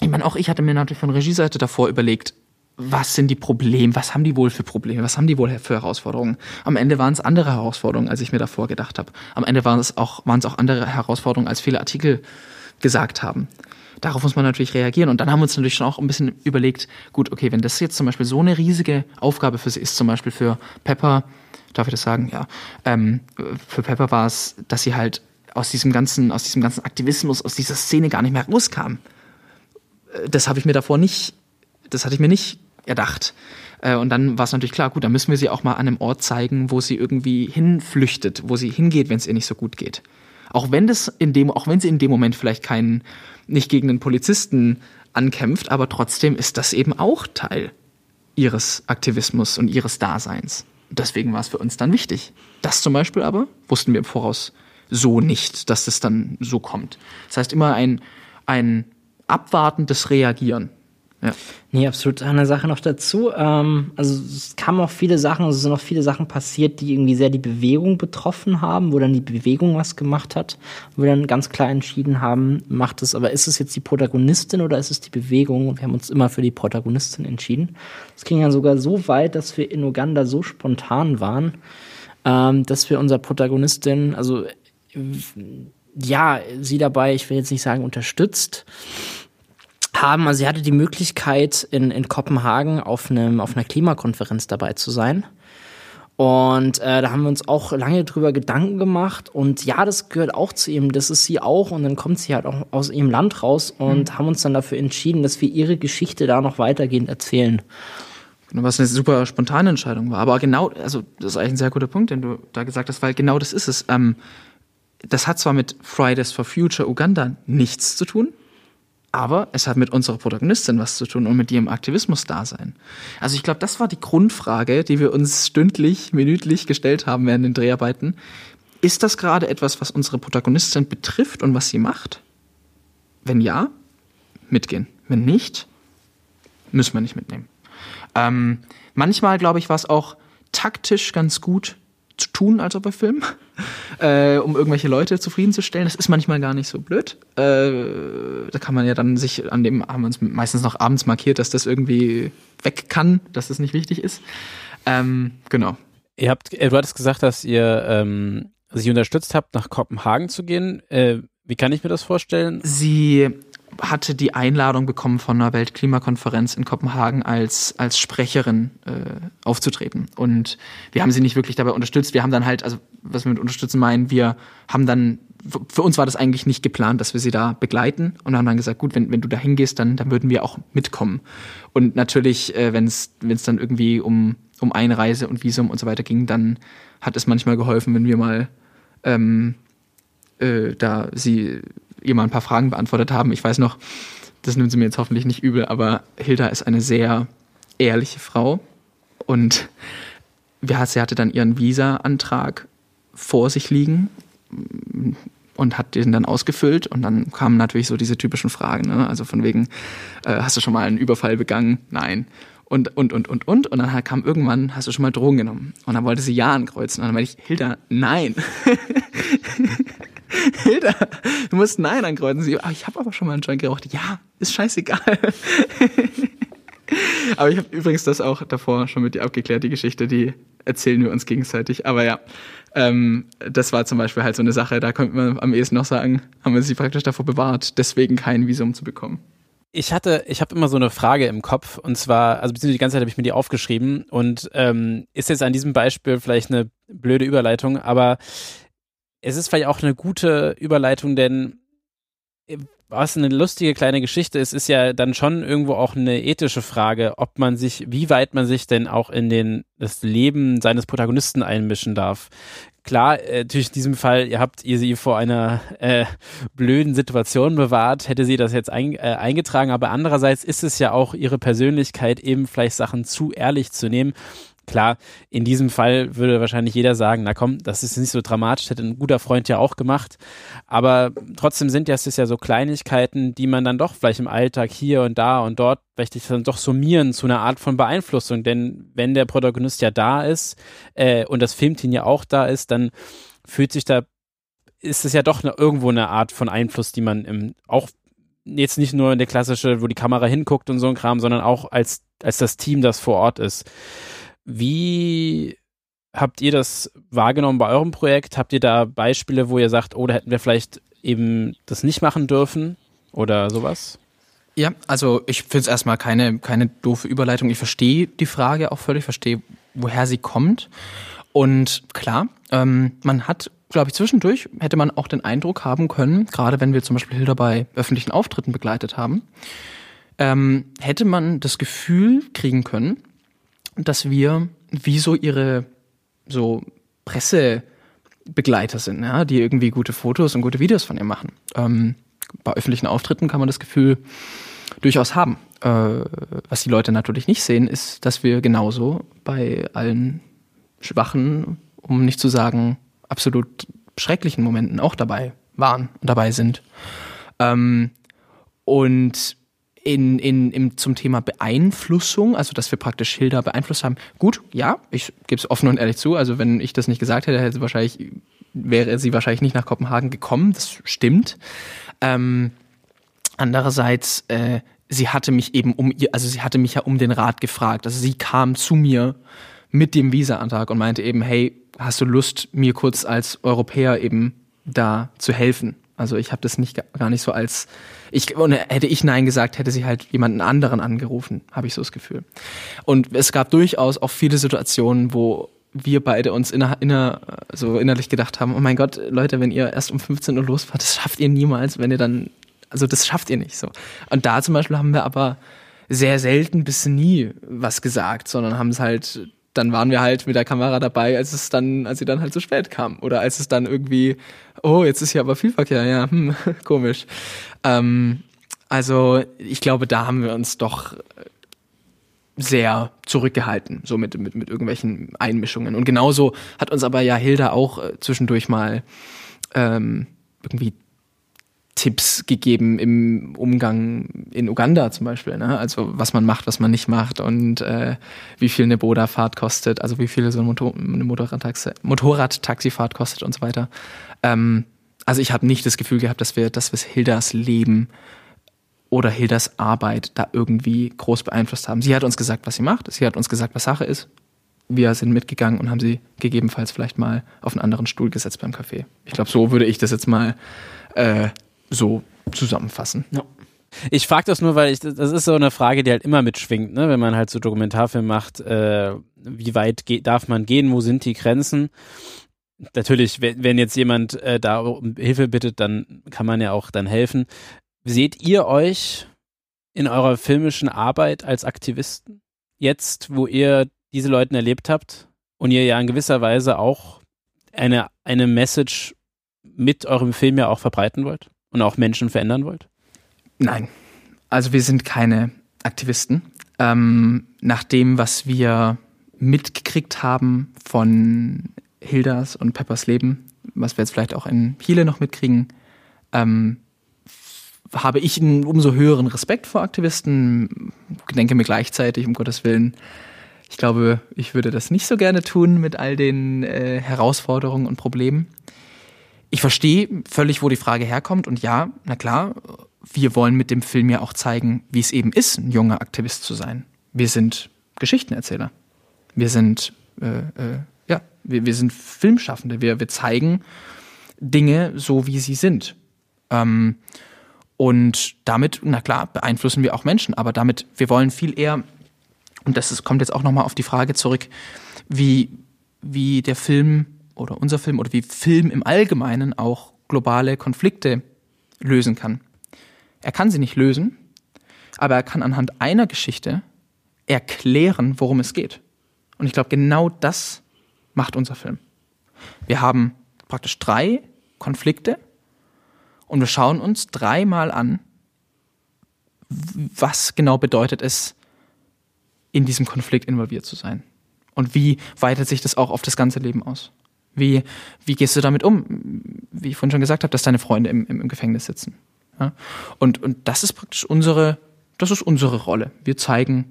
Speaker 3: ich meine, auch ich hatte mir natürlich von Regieseite davor überlegt, was sind die Probleme, was haben die wohl für Probleme, was haben die wohl für Herausforderungen. Am Ende waren es andere Herausforderungen, als ich mir davor gedacht habe. Am Ende waren es auch, waren es auch andere Herausforderungen, als viele Artikel gesagt haben. Darauf muss man natürlich reagieren. Und dann haben wir uns natürlich schon auch ein bisschen überlegt, gut, okay, wenn das jetzt zum Beispiel so eine riesige Aufgabe für sie ist, zum Beispiel für Pepper, darf ich das sagen? Ja. Ähm, für Pepper war es, dass sie halt aus diesem ganzen, aus diesem ganzen Aktivismus, aus dieser Szene gar nicht mehr rauskam. Äh, das habe ich mir davor nicht, das hatte ich mir nicht erdacht. Äh, und dann war es natürlich klar, gut, dann müssen wir sie auch mal an einem Ort zeigen, wo sie irgendwie hinflüchtet, wo sie hingeht, wenn es ihr nicht so gut geht. Auch wenn das in dem, auch wenn sie in dem Moment vielleicht keinen, nicht gegen einen Polizisten ankämpft, aber trotzdem ist das eben auch Teil ihres Aktivismus und ihres Daseins. Deswegen war es für uns dann wichtig. Das zum Beispiel aber wussten wir im Voraus so nicht, dass das dann so kommt. Das heißt immer ein, ein abwartendes Reagieren.
Speaker 1: Ja. Nee, absolut. Eine Sache noch dazu. Ähm, also es kamen auch viele Sachen, also es sind auch viele Sachen passiert, die irgendwie sehr die Bewegung betroffen haben, wo dann die Bewegung was gemacht hat, wo wir dann ganz klar entschieden haben, macht es, aber ist es jetzt die Protagonistin oder ist es die Bewegung? Und wir haben uns immer für die Protagonistin entschieden. Es ging ja sogar so weit, dass wir in Uganda so spontan waren, ähm, dass wir unser Protagonistin, also ja, sie dabei, ich will jetzt nicht sagen unterstützt, haben, also sie hatte die Möglichkeit, in, in Kopenhagen auf, einem, auf einer Klimakonferenz dabei zu sein. Und äh, da haben wir uns auch lange drüber Gedanken gemacht. Und ja, das gehört auch zu ihm, das ist sie auch. Und dann kommt sie halt auch aus ihrem Land raus und mhm. haben uns dann dafür entschieden, dass wir ihre Geschichte da noch weitergehend erzählen.
Speaker 3: Was eine super spontane Entscheidung war. Aber genau, also das ist eigentlich ein sehr guter Punkt, den du da gesagt hast, weil genau das ist es. Ähm, das hat zwar mit Fridays for Future Uganda nichts zu tun, aber es hat mit unserer Protagonistin was zu tun und mit ihrem Aktivismus-Dasein. Also ich glaube, das war die Grundfrage, die wir uns stündlich, minütlich gestellt haben während den Dreharbeiten. Ist das gerade etwas, was unsere Protagonistin betrifft und was sie macht? Wenn ja, mitgehen. Wenn nicht, müssen wir nicht mitnehmen. Ähm, manchmal, glaube ich, war es auch taktisch ganz gut, zu tun, als ob wir filmen, (laughs) äh, um irgendwelche Leute zufriedenzustellen. Das ist manchmal gar nicht so blöd. Äh, da kann man ja dann sich an dem haben wir uns meistens noch abends markiert, dass das irgendwie weg kann, dass das nicht wichtig ist. Ähm, genau.
Speaker 2: Ihr habt, äh, du hattest gesagt, dass ihr ähm, sie unterstützt habt, nach Kopenhagen zu gehen. Äh, wie kann ich mir das vorstellen?
Speaker 3: Sie hatte die Einladung bekommen von einer Weltklimakonferenz in Kopenhagen als, als Sprecherin äh, aufzutreten. Und wir haben sie nicht wirklich dabei unterstützt. Wir haben dann halt, also was wir mit unterstützen meinen, wir haben dann, für uns war das eigentlich nicht geplant, dass wir sie da begleiten und haben dann gesagt, gut, wenn, wenn du da hingehst, dann, dann würden wir auch mitkommen. Und natürlich, äh, wenn es dann irgendwie um, um Einreise und Visum und so weiter ging, dann hat es manchmal geholfen, wenn wir mal ähm, äh, da sie ihr mal ein paar Fragen beantwortet haben. Ich weiß noch, das nimmt sie mir jetzt hoffentlich nicht übel, aber Hilda ist eine sehr ehrliche Frau und sie hatte dann ihren Visa-Antrag vor sich liegen und hat den dann ausgefüllt und dann kamen natürlich so diese typischen Fragen, ne? also von wegen, äh, hast du schon mal einen Überfall begangen? Nein. Und, und, und, und, und. Und dann kam irgendwann, hast du schon mal Drogen genommen? Und dann wollte sie Ja ankreuzen. Und dann meinte ich, Hilda, nein. (laughs) (laughs) Hilda, du musst Nein ankreuzen. Sie, oh, ich habe aber schon mal einen Joint geraucht. Ja, ist scheißegal. (laughs) aber ich habe übrigens das auch davor schon mit dir abgeklärt, die Geschichte, die erzählen wir uns gegenseitig. Aber ja, ähm, das war zum Beispiel halt so eine Sache, da könnte man am ehesten noch sagen, haben wir sie praktisch davor bewahrt, deswegen kein Visum zu bekommen.
Speaker 2: Ich hatte, ich habe immer so eine Frage im Kopf und zwar, also beziehungsweise die ganze Zeit habe ich mir die aufgeschrieben und ähm, ist jetzt an diesem Beispiel vielleicht eine blöde Überleitung, aber es ist vielleicht auch eine gute Überleitung, denn äh, was eine lustige kleine Geschichte ist, ist ja dann schon irgendwo auch eine ethische Frage, ob man sich, wie weit man sich denn auch in den, das Leben seines Protagonisten einmischen darf. Klar, äh, natürlich in diesem Fall, ihr habt ihr sie vor einer äh, blöden Situation bewahrt, hätte sie das jetzt ein, äh, eingetragen, aber andererseits ist es ja auch ihre Persönlichkeit, eben vielleicht Sachen zu ehrlich zu nehmen Klar, in diesem Fall würde wahrscheinlich jeder sagen, na komm, das ist nicht so dramatisch, hätte ein guter Freund ja auch gemacht. Aber trotzdem sind das ja so Kleinigkeiten, die man dann doch vielleicht im Alltag hier und da und dort vielleicht dann doch summieren zu einer Art von Beeinflussung. Denn wenn der Protagonist ja da ist äh, und das Filmteam ja auch da ist, dann fühlt sich da, ist es ja doch eine, irgendwo eine Art von Einfluss, die man im, auch jetzt nicht nur in der klassische, wo die Kamera hinguckt und so ein Kram, sondern auch als, als das Team, das vor Ort ist. Wie habt ihr das wahrgenommen bei eurem Projekt? Habt ihr da Beispiele, wo ihr sagt, oh, da hätten wir vielleicht eben das nicht machen dürfen oder sowas?
Speaker 3: Ja, also ich finde es erstmal keine, keine doofe Überleitung. Ich verstehe die Frage auch völlig, verstehe, woher sie kommt. Und klar, ähm, man hat, glaube ich, zwischendurch hätte man auch den Eindruck haben können, gerade wenn wir zum Beispiel Hilda bei öffentlichen Auftritten begleitet haben, ähm, hätte man das Gefühl kriegen können, dass wir wie so ihre so Pressebegleiter sind, ja, die irgendwie gute Fotos und gute Videos von ihr machen. Ähm, bei öffentlichen Auftritten kann man das Gefühl durchaus haben. Äh, was die Leute natürlich nicht sehen, ist, dass wir genauso bei allen schwachen, um nicht zu sagen absolut schrecklichen Momenten auch dabei waren und dabei sind. Ähm, und in, in, im, zum Thema Beeinflussung, also dass wir praktisch Hilda beeinflusst haben. Gut, ja, ich gebe es offen und ehrlich zu. Also wenn ich das nicht gesagt hätte, hätte sie wahrscheinlich, wäre sie wahrscheinlich nicht nach Kopenhagen gekommen. Das stimmt. Ähm, andererseits, äh, sie hatte mich eben um ihr, also sie hatte mich ja um den Rat gefragt. Also sie kam zu mir mit dem Visa-Antrag und meinte eben, hey, hast du Lust, mir kurz als Europäer eben da zu helfen? Also ich habe das nicht gar nicht so als ich und hätte ich nein gesagt, hätte sie halt jemanden anderen angerufen, habe ich so das Gefühl. Und es gab durchaus auch viele Situationen, wo wir beide uns inner, inner, so innerlich gedacht haben, oh mein Gott, Leute, wenn ihr erst um 15 Uhr losfahrt, das schafft ihr niemals, wenn ihr dann, also das schafft ihr nicht so. Und da zum Beispiel haben wir aber sehr selten bis nie was gesagt, sondern haben es halt dann waren wir halt mit der Kamera dabei, als es dann, als sie dann halt zu spät kam. Oder als es dann irgendwie, oh, jetzt ist hier aber viel Verkehr, ja, hm, (laughs) komisch. Ähm, also ich glaube, da haben wir uns doch sehr zurückgehalten, so mit, mit, mit irgendwelchen Einmischungen. Und genauso hat uns aber ja Hilda auch äh, zwischendurch mal ähm, irgendwie Tipps gegeben im Umgang in Uganda zum Beispiel. Ne? Also was man macht, was man nicht macht und äh, wie viel eine Boda-Fahrt kostet, also wie viel so eine, Motor eine Motorradtaxi Motorradtaxifahrt kostet und so weiter. Ähm, also ich habe nicht das Gefühl gehabt, dass wir, dass wir Hildas Leben oder Hildas Arbeit da irgendwie groß beeinflusst haben. Sie hat uns gesagt, was sie macht. Sie hat uns gesagt, was Sache ist. Wir sind mitgegangen und haben sie gegebenenfalls vielleicht mal auf einen anderen Stuhl gesetzt beim Café. Ich glaube, so würde ich das jetzt mal äh, so zusammenfassen. Ja.
Speaker 2: Ich frage das nur, weil ich, das ist so eine Frage, die halt immer mitschwingt, ne? wenn man halt so Dokumentarfilm macht, äh, wie weit darf man gehen, wo sind die Grenzen? Natürlich, wenn, wenn jetzt jemand äh, da um Hilfe bittet, dann kann man ja auch dann helfen. Seht ihr euch in eurer filmischen Arbeit als Aktivisten? Jetzt, wo ihr diese Leute erlebt habt und ihr ja in gewisser Weise auch eine, eine Message mit eurem Film ja auch verbreiten wollt? Und auch Menschen verändern wollt?
Speaker 3: Nein. Also wir sind keine Aktivisten. Ähm, nach dem, was wir mitgekriegt haben von Hildas und Peppers Leben, was wir jetzt vielleicht auch in Chile noch mitkriegen, ähm, habe ich einen umso höheren Respekt vor Aktivisten. Denke mir gleichzeitig, um Gottes Willen, ich glaube, ich würde das nicht so gerne tun mit all den äh, Herausforderungen und Problemen ich verstehe völlig, wo die Frage herkommt. Und ja, na klar, wir wollen mit dem Film ja auch zeigen, wie es eben ist, ein junger Aktivist zu sein. Wir sind Geschichtenerzähler. Wir sind, äh, äh, ja, wir, wir sind Filmschaffende. Wir, wir zeigen Dinge so, wie sie sind. Ähm, und damit, na klar, beeinflussen wir auch Menschen. Aber damit, wir wollen viel eher, und das ist, kommt jetzt auch nochmal auf die Frage zurück, wie, wie der Film oder unser Film oder wie Film im Allgemeinen auch globale Konflikte lösen kann. Er kann sie nicht lösen, aber er kann anhand einer Geschichte erklären, worum es geht. Und ich glaube, genau das macht unser Film. Wir haben praktisch drei Konflikte und wir schauen uns dreimal an, was genau bedeutet es, in diesem Konflikt involviert zu sein. Und wie weitet sich das auch auf das ganze Leben aus? Wie, wie gehst du damit um? Wie ich vorhin schon gesagt habe, dass deine Freunde im, im, im Gefängnis sitzen. Ja? Und, und das ist praktisch unsere, das ist unsere Rolle. Wir zeigen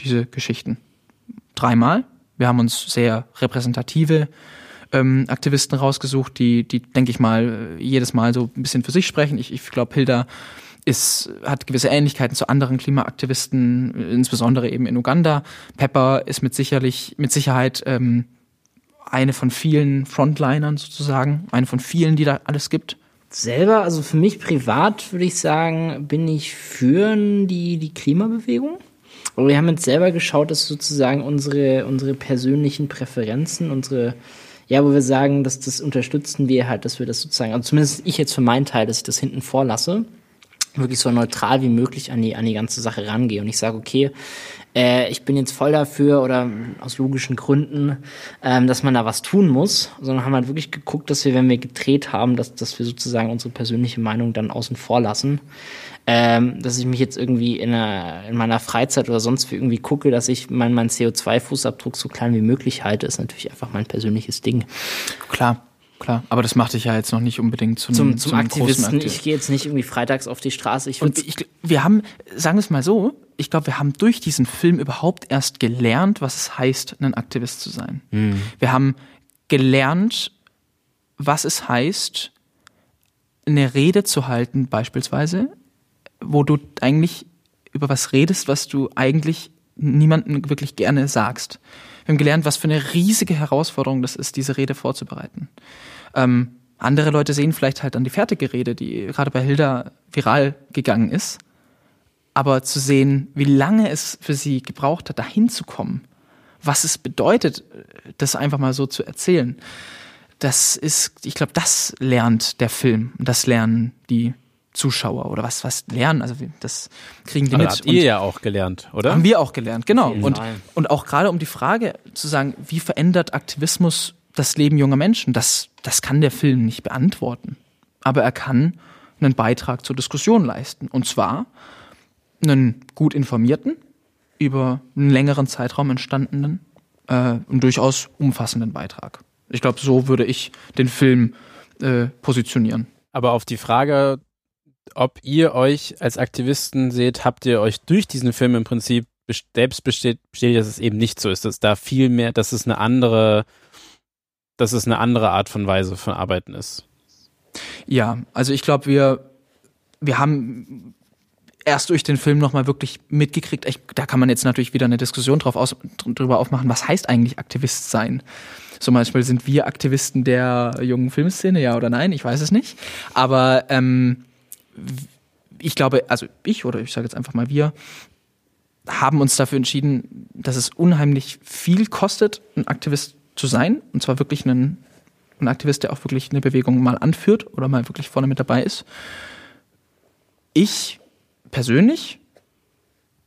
Speaker 3: diese Geschichten dreimal. Wir haben uns sehr repräsentative ähm, Aktivisten rausgesucht, die, die, denke ich mal, jedes Mal so ein bisschen für sich sprechen. Ich, ich glaube, Hilda ist, hat gewisse Ähnlichkeiten zu anderen Klimaaktivisten, insbesondere eben in Uganda. Pepper ist mit sicherlich, mit Sicherheit ähm, eine von vielen Frontlinern sozusagen, eine von vielen, die da alles gibt?
Speaker 1: Selber, also für mich privat würde ich sagen, bin ich für die, die Klimabewegung. Aber wir haben jetzt selber geschaut, dass sozusagen unsere, unsere persönlichen Präferenzen, unsere, ja, wo wir sagen, dass das unterstützen wir halt, dass wir das sozusagen, also zumindest ich jetzt für meinen Teil, dass ich das hinten vorlasse, wirklich so neutral wie möglich an die, an die ganze Sache rangehe und ich sage, okay, äh, ich bin jetzt voll dafür oder aus logischen Gründen, ähm, dass man da was tun muss, sondern haben halt wirklich geguckt, dass wir, wenn wir gedreht haben, dass, dass wir sozusagen unsere persönliche Meinung dann außen vor lassen. Ähm, dass ich mich jetzt irgendwie in, einer, in meiner Freizeit oder sonst wie irgendwie gucke, dass ich meinen mein CO2-Fußabdruck so klein wie möglich halte, ist natürlich einfach mein persönliches Ding.
Speaker 3: Klar. Klar, aber das macht dich ja jetzt noch nicht unbedingt zum,
Speaker 1: zum, zum, zum Aktivisten. Aktiv ich gehe jetzt nicht irgendwie freitags auf die Straße.
Speaker 3: Ich Und ich, wir haben, sagen wir es mal so, ich glaube, wir haben durch diesen Film überhaupt erst gelernt, was es heißt, ein Aktivist zu sein. Mhm. Wir haben gelernt, was es heißt, eine Rede zu halten, beispielsweise, wo du eigentlich über was redest, was du eigentlich niemanden wirklich gerne sagst. Wir haben gelernt, was für eine riesige Herausforderung das ist, diese Rede vorzubereiten. Ähm, Andere Leute sehen vielleicht halt dann die fertige Rede, die gerade bei Hilda viral gegangen ist. Aber zu sehen, wie lange es für sie gebraucht hat, dahin zu kommen, was es bedeutet, das einfach mal so zu erzählen, das ist, ich glaube, das lernt der Film. Das lernen die Zuschauer oder was, was lernen. Also das kriegen die
Speaker 2: Aber
Speaker 3: mit.
Speaker 2: habt ihr ja auch gelernt, oder?
Speaker 3: Haben wir auch gelernt, genau. Und, und auch gerade um die Frage zu sagen, wie verändert Aktivismus das Leben junger Menschen, das, das kann der Film nicht beantworten. Aber er kann einen Beitrag zur Diskussion leisten. Und zwar einen gut informierten, über einen längeren Zeitraum entstandenen äh, und durchaus umfassenden Beitrag. Ich glaube, so würde ich den Film äh, positionieren.
Speaker 2: Aber auf die Frage, ob ihr euch als Aktivisten seht, habt ihr euch durch diesen Film im Prinzip selbst bestätigt, dass es eben nicht so ist, dass da viel mehr, dass es eine andere, dass es eine andere Art von Weise von Arbeiten ist.
Speaker 3: Ja, also ich glaube, wir, wir haben erst durch den Film nochmal wirklich mitgekriegt, ich, da kann man jetzt natürlich wieder eine Diskussion drauf aus, drüber aufmachen, was heißt eigentlich Aktivist sein? Zum Beispiel sind wir Aktivisten der jungen Filmszene, ja oder nein, ich weiß es nicht. Aber ähm, ich glaube, also ich oder ich sage jetzt einfach mal wir, haben uns dafür entschieden, dass es unheimlich viel kostet, ein Aktivist zu sein. Und zwar wirklich ein, ein Aktivist, der auch wirklich eine Bewegung mal anführt oder mal wirklich vorne mit dabei ist. Ich persönlich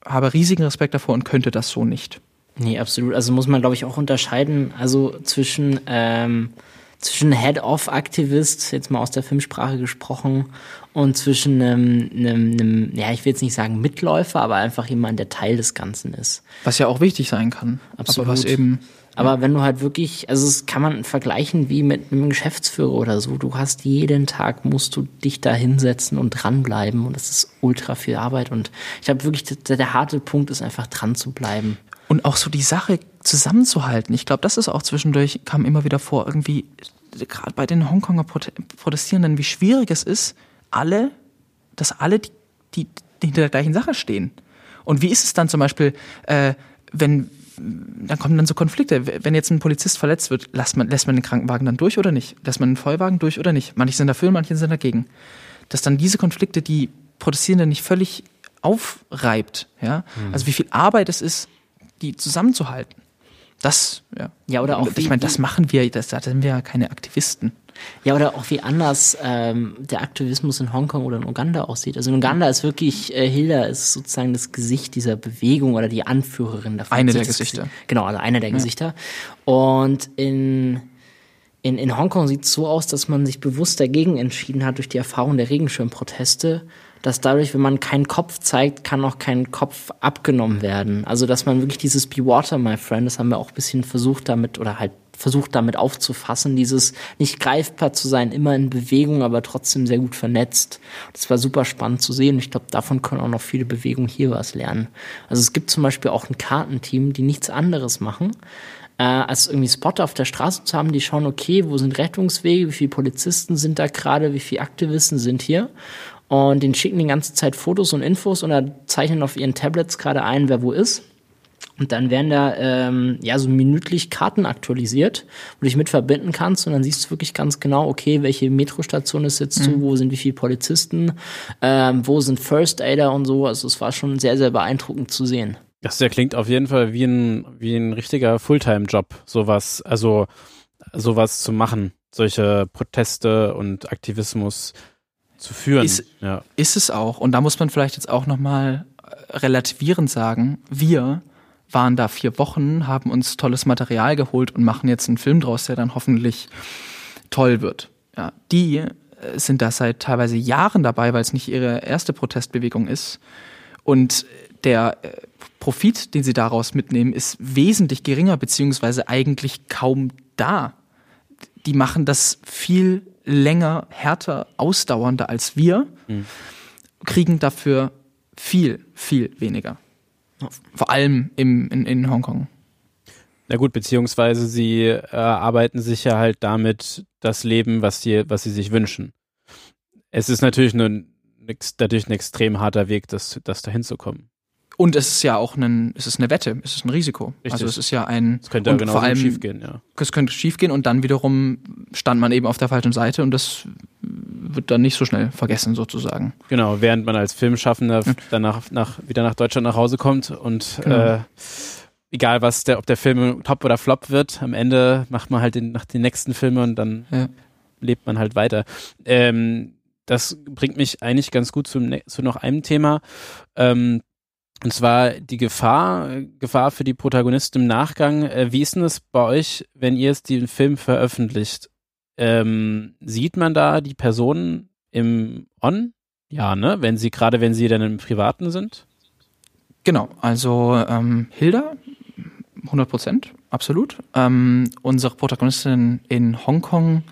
Speaker 3: habe riesigen Respekt davor und könnte das so nicht.
Speaker 1: Nee, absolut. Also muss man, glaube ich, auch unterscheiden, also zwischen, ähm, zwischen Head-of-Aktivist, jetzt mal aus der Filmsprache gesprochen, und zwischen einem, einem, einem, ja, ich will jetzt nicht sagen Mitläufer, aber einfach jemand, der Teil des Ganzen ist.
Speaker 3: Was ja auch wichtig sein kann.
Speaker 1: Absolut.
Speaker 3: Aber was eben.
Speaker 1: Aber wenn du halt wirklich, also das kann man vergleichen wie mit einem Geschäftsführer oder so. Du hast jeden Tag, musst du dich da hinsetzen und dranbleiben und das ist ultra viel Arbeit und ich glaube wirklich, der, der harte Punkt ist einfach dran zu bleiben.
Speaker 3: Und auch so die Sache zusammenzuhalten. Ich glaube, das ist auch zwischendurch, kam immer wieder vor, irgendwie, gerade bei den Hongkonger Prote Protestierenden, wie schwierig es ist, alle, dass alle, die, die, die hinter der gleichen Sache stehen. Und wie ist es dann zum Beispiel, äh, wenn, dann kommen dann so Konflikte. Wenn jetzt ein Polizist verletzt wird, lässt man, lässt man den Krankenwagen dann durch oder nicht? Lässt man den Feuerwagen durch oder nicht? Manche sind dafür, manche sind dagegen. Dass dann diese Konflikte die Protestierenden nicht völlig aufreibt, ja. Also wie viel Arbeit es ist, die zusammenzuhalten. Das, ja.
Speaker 1: Ja, oder auch
Speaker 3: ich meine, das machen wir, das, da sind wir ja keine Aktivisten.
Speaker 1: Ja, oder auch wie anders ähm, der Aktivismus in Hongkong oder in Uganda aussieht. Also in Uganda ist wirklich, äh, Hilda ist sozusagen das Gesicht dieser Bewegung oder die Anführerin davon.
Speaker 3: Eine der
Speaker 1: das
Speaker 3: Gesichter.
Speaker 1: Gesicht- Genau, also einer der Gesichter. Und in, in, in Hongkong sieht es so aus, dass man sich bewusst dagegen entschieden hat durch die Erfahrung der Regenschirmproteste, dass dadurch, wenn man keinen Kopf zeigt, kann auch kein Kopf abgenommen werden. Also dass man wirklich dieses Be Water, my friend, das haben wir auch ein bisschen versucht damit oder halt versucht damit aufzufassen, dieses nicht greifbar zu sein, immer in Bewegung, aber trotzdem sehr gut vernetzt. Das war super spannend zu sehen. Ich glaube, davon können auch noch viele Bewegungen hier was lernen. Also es gibt zum Beispiel auch ein Kartenteam, die nichts anderes machen, äh, als irgendwie Spotter auf der Straße zu haben, die schauen, okay, wo sind Rettungswege, wie viele Polizisten sind da gerade, wie viele Aktivisten sind hier. Und den schicken die ganze Zeit Fotos und Infos und da zeichnen auf ihren Tablets gerade ein, wer wo ist. Und dann werden da ähm, ja so minütlich Karten aktualisiert, wo du dich mit verbinden kannst und dann siehst du wirklich ganz genau, okay, welche Metrostation ist jetzt zu, wo sind wie viele Polizisten, ähm, wo sind First Aider und so. Also es war schon sehr, sehr beeindruckend zu sehen.
Speaker 2: Das ja klingt auf jeden Fall wie ein, wie ein richtiger Fulltime-Job, sowas, also sowas zu machen, solche Proteste und Aktivismus zu führen.
Speaker 3: Ist-
Speaker 2: ja.
Speaker 3: Ist es auch. Und da muss man vielleicht jetzt auch nochmal relativierend sagen, wir waren da vier Wochen, haben uns tolles Material geholt und machen jetzt einen Film draus, der dann hoffentlich toll wird. Ja, die äh, sind da seit teilweise Jahren dabei, weil es nicht ihre erste Protestbewegung ist. Und der äh, Profit, den sie daraus mitnehmen, ist wesentlich geringer, beziehungsweise eigentlich kaum da. Die machen das viel länger, härter, ausdauernder als wir, kriegen dafür viel, viel weniger. Vor allem im, in, in Hongkong.
Speaker 2: Na gut, beziehungsweise sie äh, arbeiten sich ja halt damit das Leben, was sie, was sie sich wünschen. Es ist natürlich nur ein, dadurch ein extrem harter Weg, das, das dahin zu kommen.
Speaker 3: Und es ist ja auch ein, es ist eine Wette, es ist ein Risiko.
Speaker 2: Richtig.
Speaker 3: Also es ist ja ein,
Speaker 2: Das könnte
Speaker 3: und
Speaker 2: genau
Speaker 3: vor allem,
Speaker 2: schief gehen, ja.
Speaker 3: es könnte schief gehen und dann wiederum stand man eben auf der falschen Seite und das wird dann nicht so schnell vergessen sozusagen.
Speaker 2: Genau, während man als Filmschaffender danach nach, wieder nach Deutschland nach Hause kommt und
Speaker 3: Genau.
Speaker 2: äh, egal was der, ob der Film top oder flop wird, am Ende macht man halt den, nach den nächsten Filme und dann
Speaker 3: Ja.
Speaker 2: lebt man halt weiter. Ähm, das bringt mich eigentlich ganz gut ne- zu noch einem Thema. Ähm, und zwar die Gefahr, Gefahr für die Protagonisten im Nachgang. Äh, wie ist denn das bei euch, wenn ihr jetzt den Film veröffentlicht? Ähm, sieht man da die Personen im On? Ja, ne? Wenn sie, gerade wenn sie dann im Privaten sind?
Speaker 3: Genau, also ähm, Hilda, 100 Prozent, absolut. Ähm, unsere Protagonistin in Hongkong,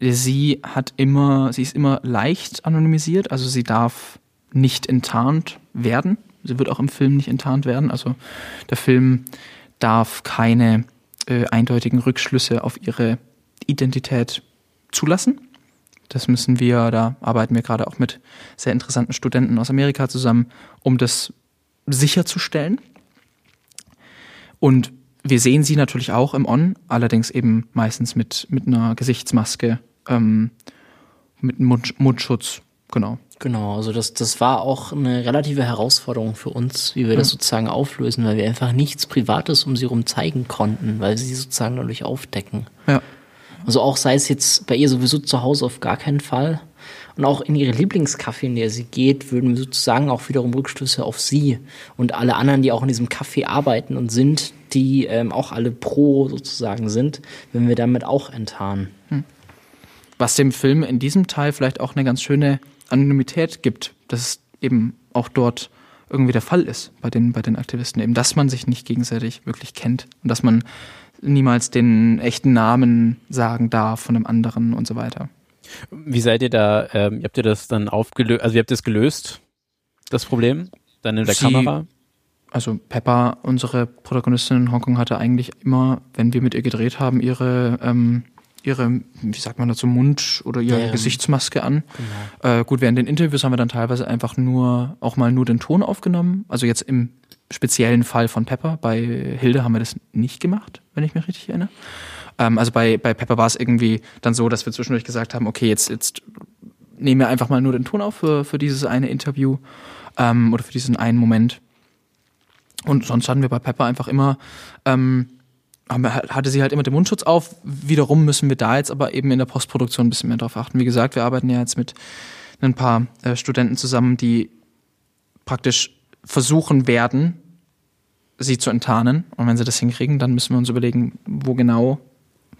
Speaker 3: sie hat immer, sie ist immer leicht anonymisiert, also sie darf nicht enttarnt werden. Sie wird auch im Film nicht enttarnt werden. Also der Film darf keine äh, eindeutigen Rückschlüsse auf ihre Identität zulassen. Das müssen wir, da arbeiten wir gerade auch mit sehr interessanten Studenten aus Amerika zusammen, um das sicherzustellen. Und wir sehen sie natürlich auch im On, allerdings eben meistens mit, mit einer Gesichtsmaske, ähm, mit einem Mund, Mundschutz, genau.
Speaker 1: Genau, also das, das war auch eine relative Herausforderung für uns, wie wir das sozusagen auflösen, weil wir einfach nichts Privates um sie herum zeigen konnten, weil sie sozusagen dadurch aufdecken.
Speaker 3: Ja.
Speaker 1: Also auch sei es jetzt bei ihr sowieso zu Hause auf gar keinen Fall. Und auch in ihre Lieblingscafé, in der sie geht, würden wir sozusagen auch wiederum Rückschlüsse auf sie und alle anderen, die auch in diesem Café arbeiten und sind, die ähm, auch alle pro sozusagen sind, wenn wir damit auch enttarnen.
Speaker 3: Was dem Film in diesem Teil vielleicht auch eine ganz schöne Anonymität gibt, dass es eben auch dort irgendwie der Fall ist bei den, bei den Aktivisten, eben, dass man sich nicht gegenseitig wirklich kennt und dass man niemals den echten Namen sagen darf von einem anderen und so weiter.
Speaker 2: Wie seid ihr da, ähm, habt ihr das dann aufgelöst, also wie habt ihr das gelöst, das Problem? Dann in der
Speaker 3: Sie-
Speaker 2: Kamera?
Speaker 3: Also Pepper, unsere Protagonistin in Hongkong, hatte eigentlich immer, wenn wir mit ihr gedreht haben, ihre, ähm, ihre, wie sagt man dazu, Mund- oder ihre
Speaker 1: Ja, ja.
Speaker 3: Gesichtsmaske an. Äh, gut, während den Interviews haben wir dann teilweise einfach nur, auch mal nur den Ton aufgenommen. Also jetzt im speziellen Fall von Pepper. Bei Hilde haben wir das nicht gemacht, wenn ich mich richtig erinnere. Ähm, also bei, bei Pepper war es irgendwie dann so, dass wir zwischendurch gesagt haben, okay, jetzt, jetzt nehmen wir einfach mal nur den Ton auf für, für dieses eine Interview ähm, oder für diesen einen Moment. Und sonst hatten wir bei Pepper einfach immer, ähm, hatte sie halt immer den Mundschutz auf. Wiederum müssen wir da jetzt aber eben in der Postproduktion ein bisschen mehr drauf achten. Wie gesagt, wir arbeiten ja jetzt mit ein paar äh, Studenten zusammen, die praktisch versuchen werden, sie zu enttarnen. Und wenn sie das hinkriegen, dann müssen wir uns überlegen, wo genau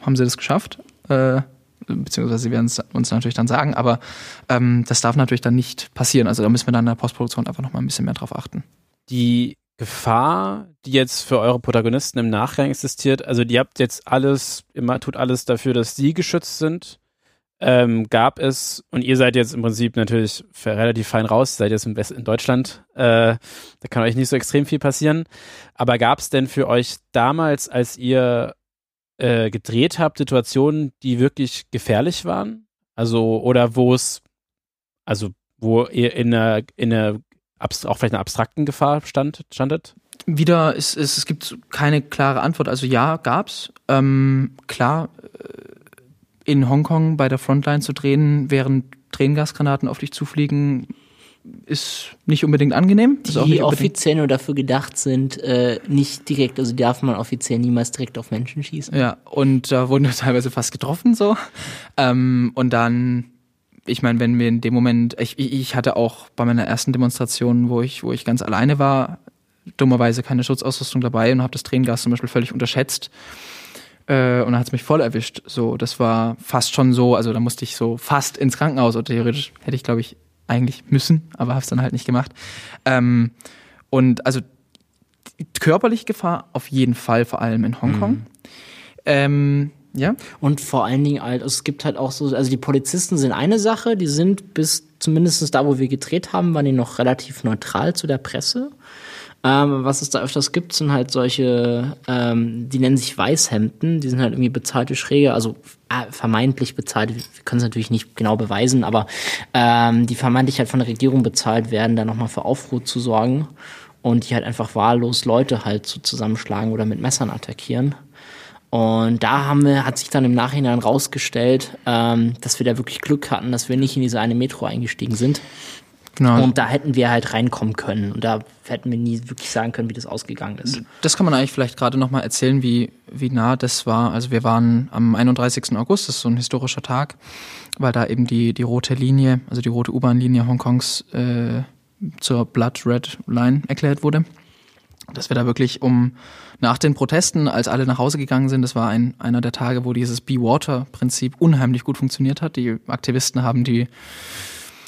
Speaker 3: haben sie das geschafft. Äh, beziehungsweise sie werden es uns natürlich dann sagen, aber ähm, das darf natürlich dann nicht passieren. Also da müssen wir dann in der Postproduktion einfach nochmal ein bisschen mehr drauf achten.
Speaker 2: die Gefahr, die jetzt für eure Protagonisten im Nachgang existiert, also ihr habt jetzt alles, immer tut alles dafür, dass sie geschützt sind. Ähm, gab es, und ihr seid jetzt im Prinzip natürlich relativ fein raus, seid jetzt West in Deutschland, äh, da kann euch nicht so extrem viel passieren. Aber gab es denn für euch damals, als ihr äh, gedreht habt, Situationen, die wirklich gefährlich waren? Also, oder wo es, also wo ihr in einer, in einer auch vielleicht einer abstrakten Gefahr stand, standet?
Speaker 3: wieder, es, es, es gibt keine klare Antwort. Also ja, gab's. Ähm, klar, äh, in Hongkong bei der Frontline zu drehen, während Tränengasgranaten auf dich zufliegen, ist nicht unbedingt angenehm.
Speaker 1: Die
Speaker 3: unbedingt,
Speaker 1: offiziell nur dafür gedacht sind, äh, nicht direkt, also darf man offiziell niemals direkt auf Menschen schießen.
Speaker 3: ja, und da wurden wir (laughs) teilweise fast getroffen so. Ähm, und dann, ich meine, wenn wir in dem Moment, ich, ich hatte auch bei meiner ersten Demonstration, wo ich, wo ich ganz alleine war, dummerweise keine Schutzausrüstung dabei und habe das Tränengas zum Beispiel völlig unterschätzt. Äh, und dann hat es mich voll erwischt. So, das war fast schon so, also da musste ich so fast ins Krankenhaus oder theoretisch hätte ich, glaube ich, eigentlich müssen, aber habe es dann halt nicht gemacht. Ähm, und also körperliche Gefahr auf jeden Fall, vor allem in Hongkong. Ähm, ja,
Speaker 1: Und vor allen Dingen halt, es gibt halt auch so, also die Polizisten sind eine Sache, die sind bis zumindest da, wo wir gedreht haben, waren die noch relativ neutral zu der Presse. Ähm, was es da öfters gibt, sind halt solche, ähm, die nennen sich Weißhemden, die sind halt irgendwie bezahlte Schräge, also äh, vermeintlich bezahlt, wir können es natürlich nicht genau beweisen, aber ähm, die vermeintlich halt von der Regierung bezahlt werden, da nochmal für Aufruhr zu sorgen. und die halt einfach wahllos Leute halt so zusammenschlagen oder mit Messern attackieren. Und da haben wir, hat sich dann im Nachhinein rausgestellt, ähm, dass wir da wirklich Glück hatten, dass wir nicht in diese eine Metro eingestiegen sind. Genau. Und da hätten wir halt reinkommen können. Und da hätten wir nie wirklich sagen können, wie das ausgegangen ist.
Speaker 3: Das kann man eigentlich vielleicht gerade nochmal erzählen, wie, wie nah das war. Also wir waren am 31. August, das ist so ein historischer Tag, weil da eben die, die rote Linie, also die rote U-Bahn-Linie Hongkongs äh, zur Blood Red Line erklärt wurde dass wir da wirklich um nach den Protesten, als alle nach Hause gegangen sind, das war ein, einer der Tage, wo dieses Be-Water-Prinzip unheimlich gut funktioniert hat. Die Aktivisten haben die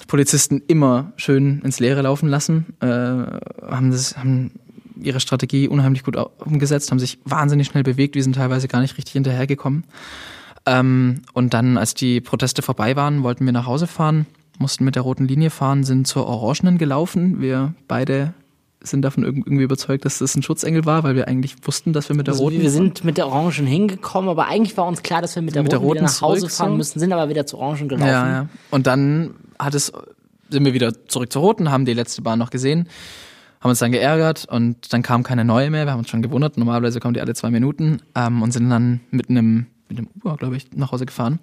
Speaker 3: Polizisten immer schön ins Leere laufen lassen, äh, haben, das, haben ihre Strategie unheimlich gut umgesetzt, haben sich wahnsinnig schnell bewegt, wir sind teilweise gar nicht richtig hinterhergekommen. Ähm, und dann, als die Proteste vorbei waren, wollten wir nach Hause fahren, mussten mit der roten Linie fahren, sind zur Orangenen gelaufen. Wir beide sind davon irgendwie überzeugt, dass das ein Schutzengel war, weil wir eigentlich wussten, dass wir mit der
Speaker 1: also
Speaker 3: roten.
Speaker 1: Wir sind mit der Orangen hingekommen, aber eigentlich war uns klar, dass wir mit der, mit roten, der roten nach Hause fahren müssen, sind aber wieder zu Orangen gelaufen. Ja, ja.
Speaker 3: Und dann hat es, sind wir wieder zurück zur roten, haben die letzte Bahn noch gesehen, haben uns dann geärgert und dann kam keine neue mehr. Wir haben uns schon gewundert. Normalerweise kommen die alle zwei Minuten ähm, und sind dann mit einem mit einem Uber, glaube ich, nach Hause gefahren.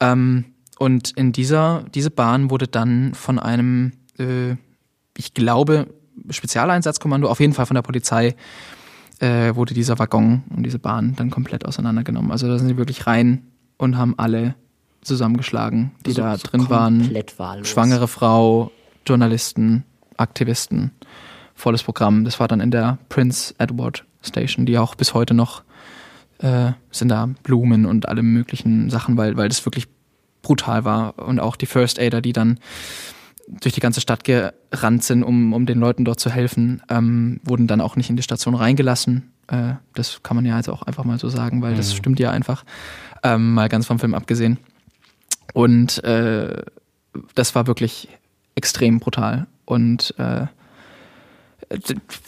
Speaker 3: Ähm, und in dieser diese Bahn wurde dann von einem, äh, ich glaube, Spezialeinsatzkommando, auf jeden Fall von der Polizei, äh, wurde dieser Waggon und diese Bahn dann komplett auseinandergenommen. Also da sind sie wirklich rein und haben alle zusammengeschlagen, die so, da so drin waren. Wahllos. Schwangere Frau, Journalisten, Aktivisten, volles Programm. Das war dann in der Prince Edward Station, die auch bis heute noch äh, sind da Blumen und alle möglichen Sachen, weil, weil das wirklich brutal war. Und auch die First Aider, die dann durch die ganze Stadt gerannt sind, um, um den Leuten dort zu helfen, ähm, wurden dann auch nicht in die Station reingelassen. Äh, das kann man ja also auch einfach mal so sagen, weil mhm. das stimmt ja einfach, ähm, mal ganz vom Film abgesehen. Und äh, das war wirklich extrem brutal. Und äh,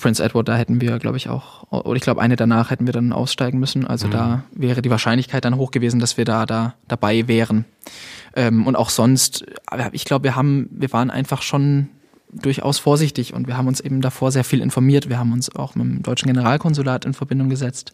Speaker 3: Prince Edward, da hätten wir, glaube ich, auch, oder ich glaube, eine danach hätten wir dann aussteigen müssen. Also mhm. da wäre die Wahrscheinlichkeit dann hoch gewesen, dass wir da, da dabei wären. Ähm, und auch sonst, ich glaube, wir haben, wir waren einfach schon durchaus vorsichtig und wir haben uns eben davor sehr viel informiert. Wir haben uns auch mit dem deutschen Generalkonsulat in Verbindung gesetzt.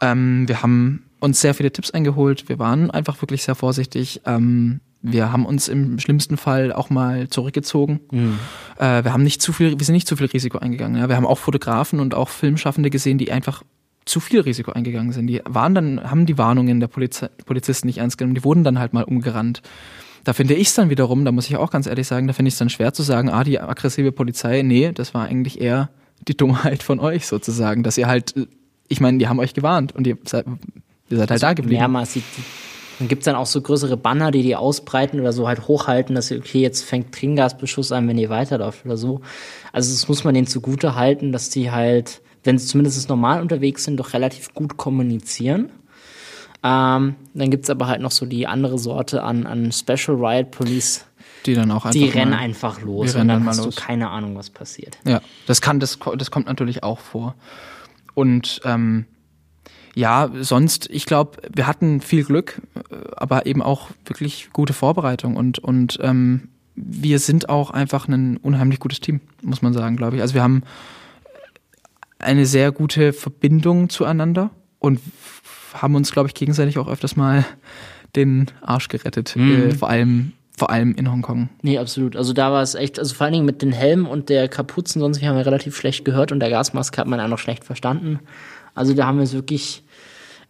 Speaker 3: Ähm, wir haben uns sehr viele Tipps eingeholt. Wir waren einfach wirklich sehr vorsichtig. Ähm, wir haben uns im schlimmsten Fall auch mal zurückgezogen. Mhm. Äh, wir haben nicht zu viel, wir sind nicht zu viel Risiko eingegangen. Ja. Wir haben auch Fotografen und auch Filmschaffende gesehen, die einfach zu viel Risiko eingegangen sind. Die waren dann, haben die Warnungen der Poliz Polizisten nicht ernst genommen, die wurden dann halt mal umgerannt. Da finde ich es dann wiederum, da muss ich auch ganz ehrlich sagen, da finde ich es dann schwer zu sagen, ah, die aggressive Polizei, nee, das war eigentlich eher die Dummheit von euch sozusagen, dass ihr halt, ich meine, die haben euch gewarnt und ihr seid, ihr seid halt also da geblieben.
Speaker 1: Mehrmals dann gibt's dann auch so größere Banner, die die ausbreiten oder so halt hochhalten, dass sie, okay, jetzt fängt Tränengasbeschuss an, wenn ihr weiterläuft oder so. Also das muss man denen zugute halten, dass die halt wenn sie zumindest normal unterwegs sind, doch relativ gut kommunizieren. Ähm, dann gibt's aber halt noch so die andere Sorte an, an Special Riot Police.
Speaker 3: Die dann auch
Speaker 1: einfach. Die rennen einfach los und dann, dann hast los. du keine Ahnung, was passiert.
Speaker 3: Ja, das kann, das, das kommt natürlich auch vor. Und ähm, ja, sonst, ich glaube, wir hatten viel Glück, aber eben auch wirklich gute Vorbereitung und, und ähm, wir sind auch einfach ein unheimlich gutes Team, muss man sagen, glaube ich. Also wir haben eine sehr gute Verbindung zueinander und haben uns, glaube ich, gegenseitig auch öfters mal den Arsch gerettet. Mhm. Äh, vor allem vor allem in Hongkong.
Speaker 1: Nee, absolut. Also da war es echt, also vor allen Dingen mit den Helmen und der Kapuzen, sonst wir haben ja relativ schlecht gehört und der Gasmaske hat man auch noch schlecht verstanden. Also da haben wir es wirklich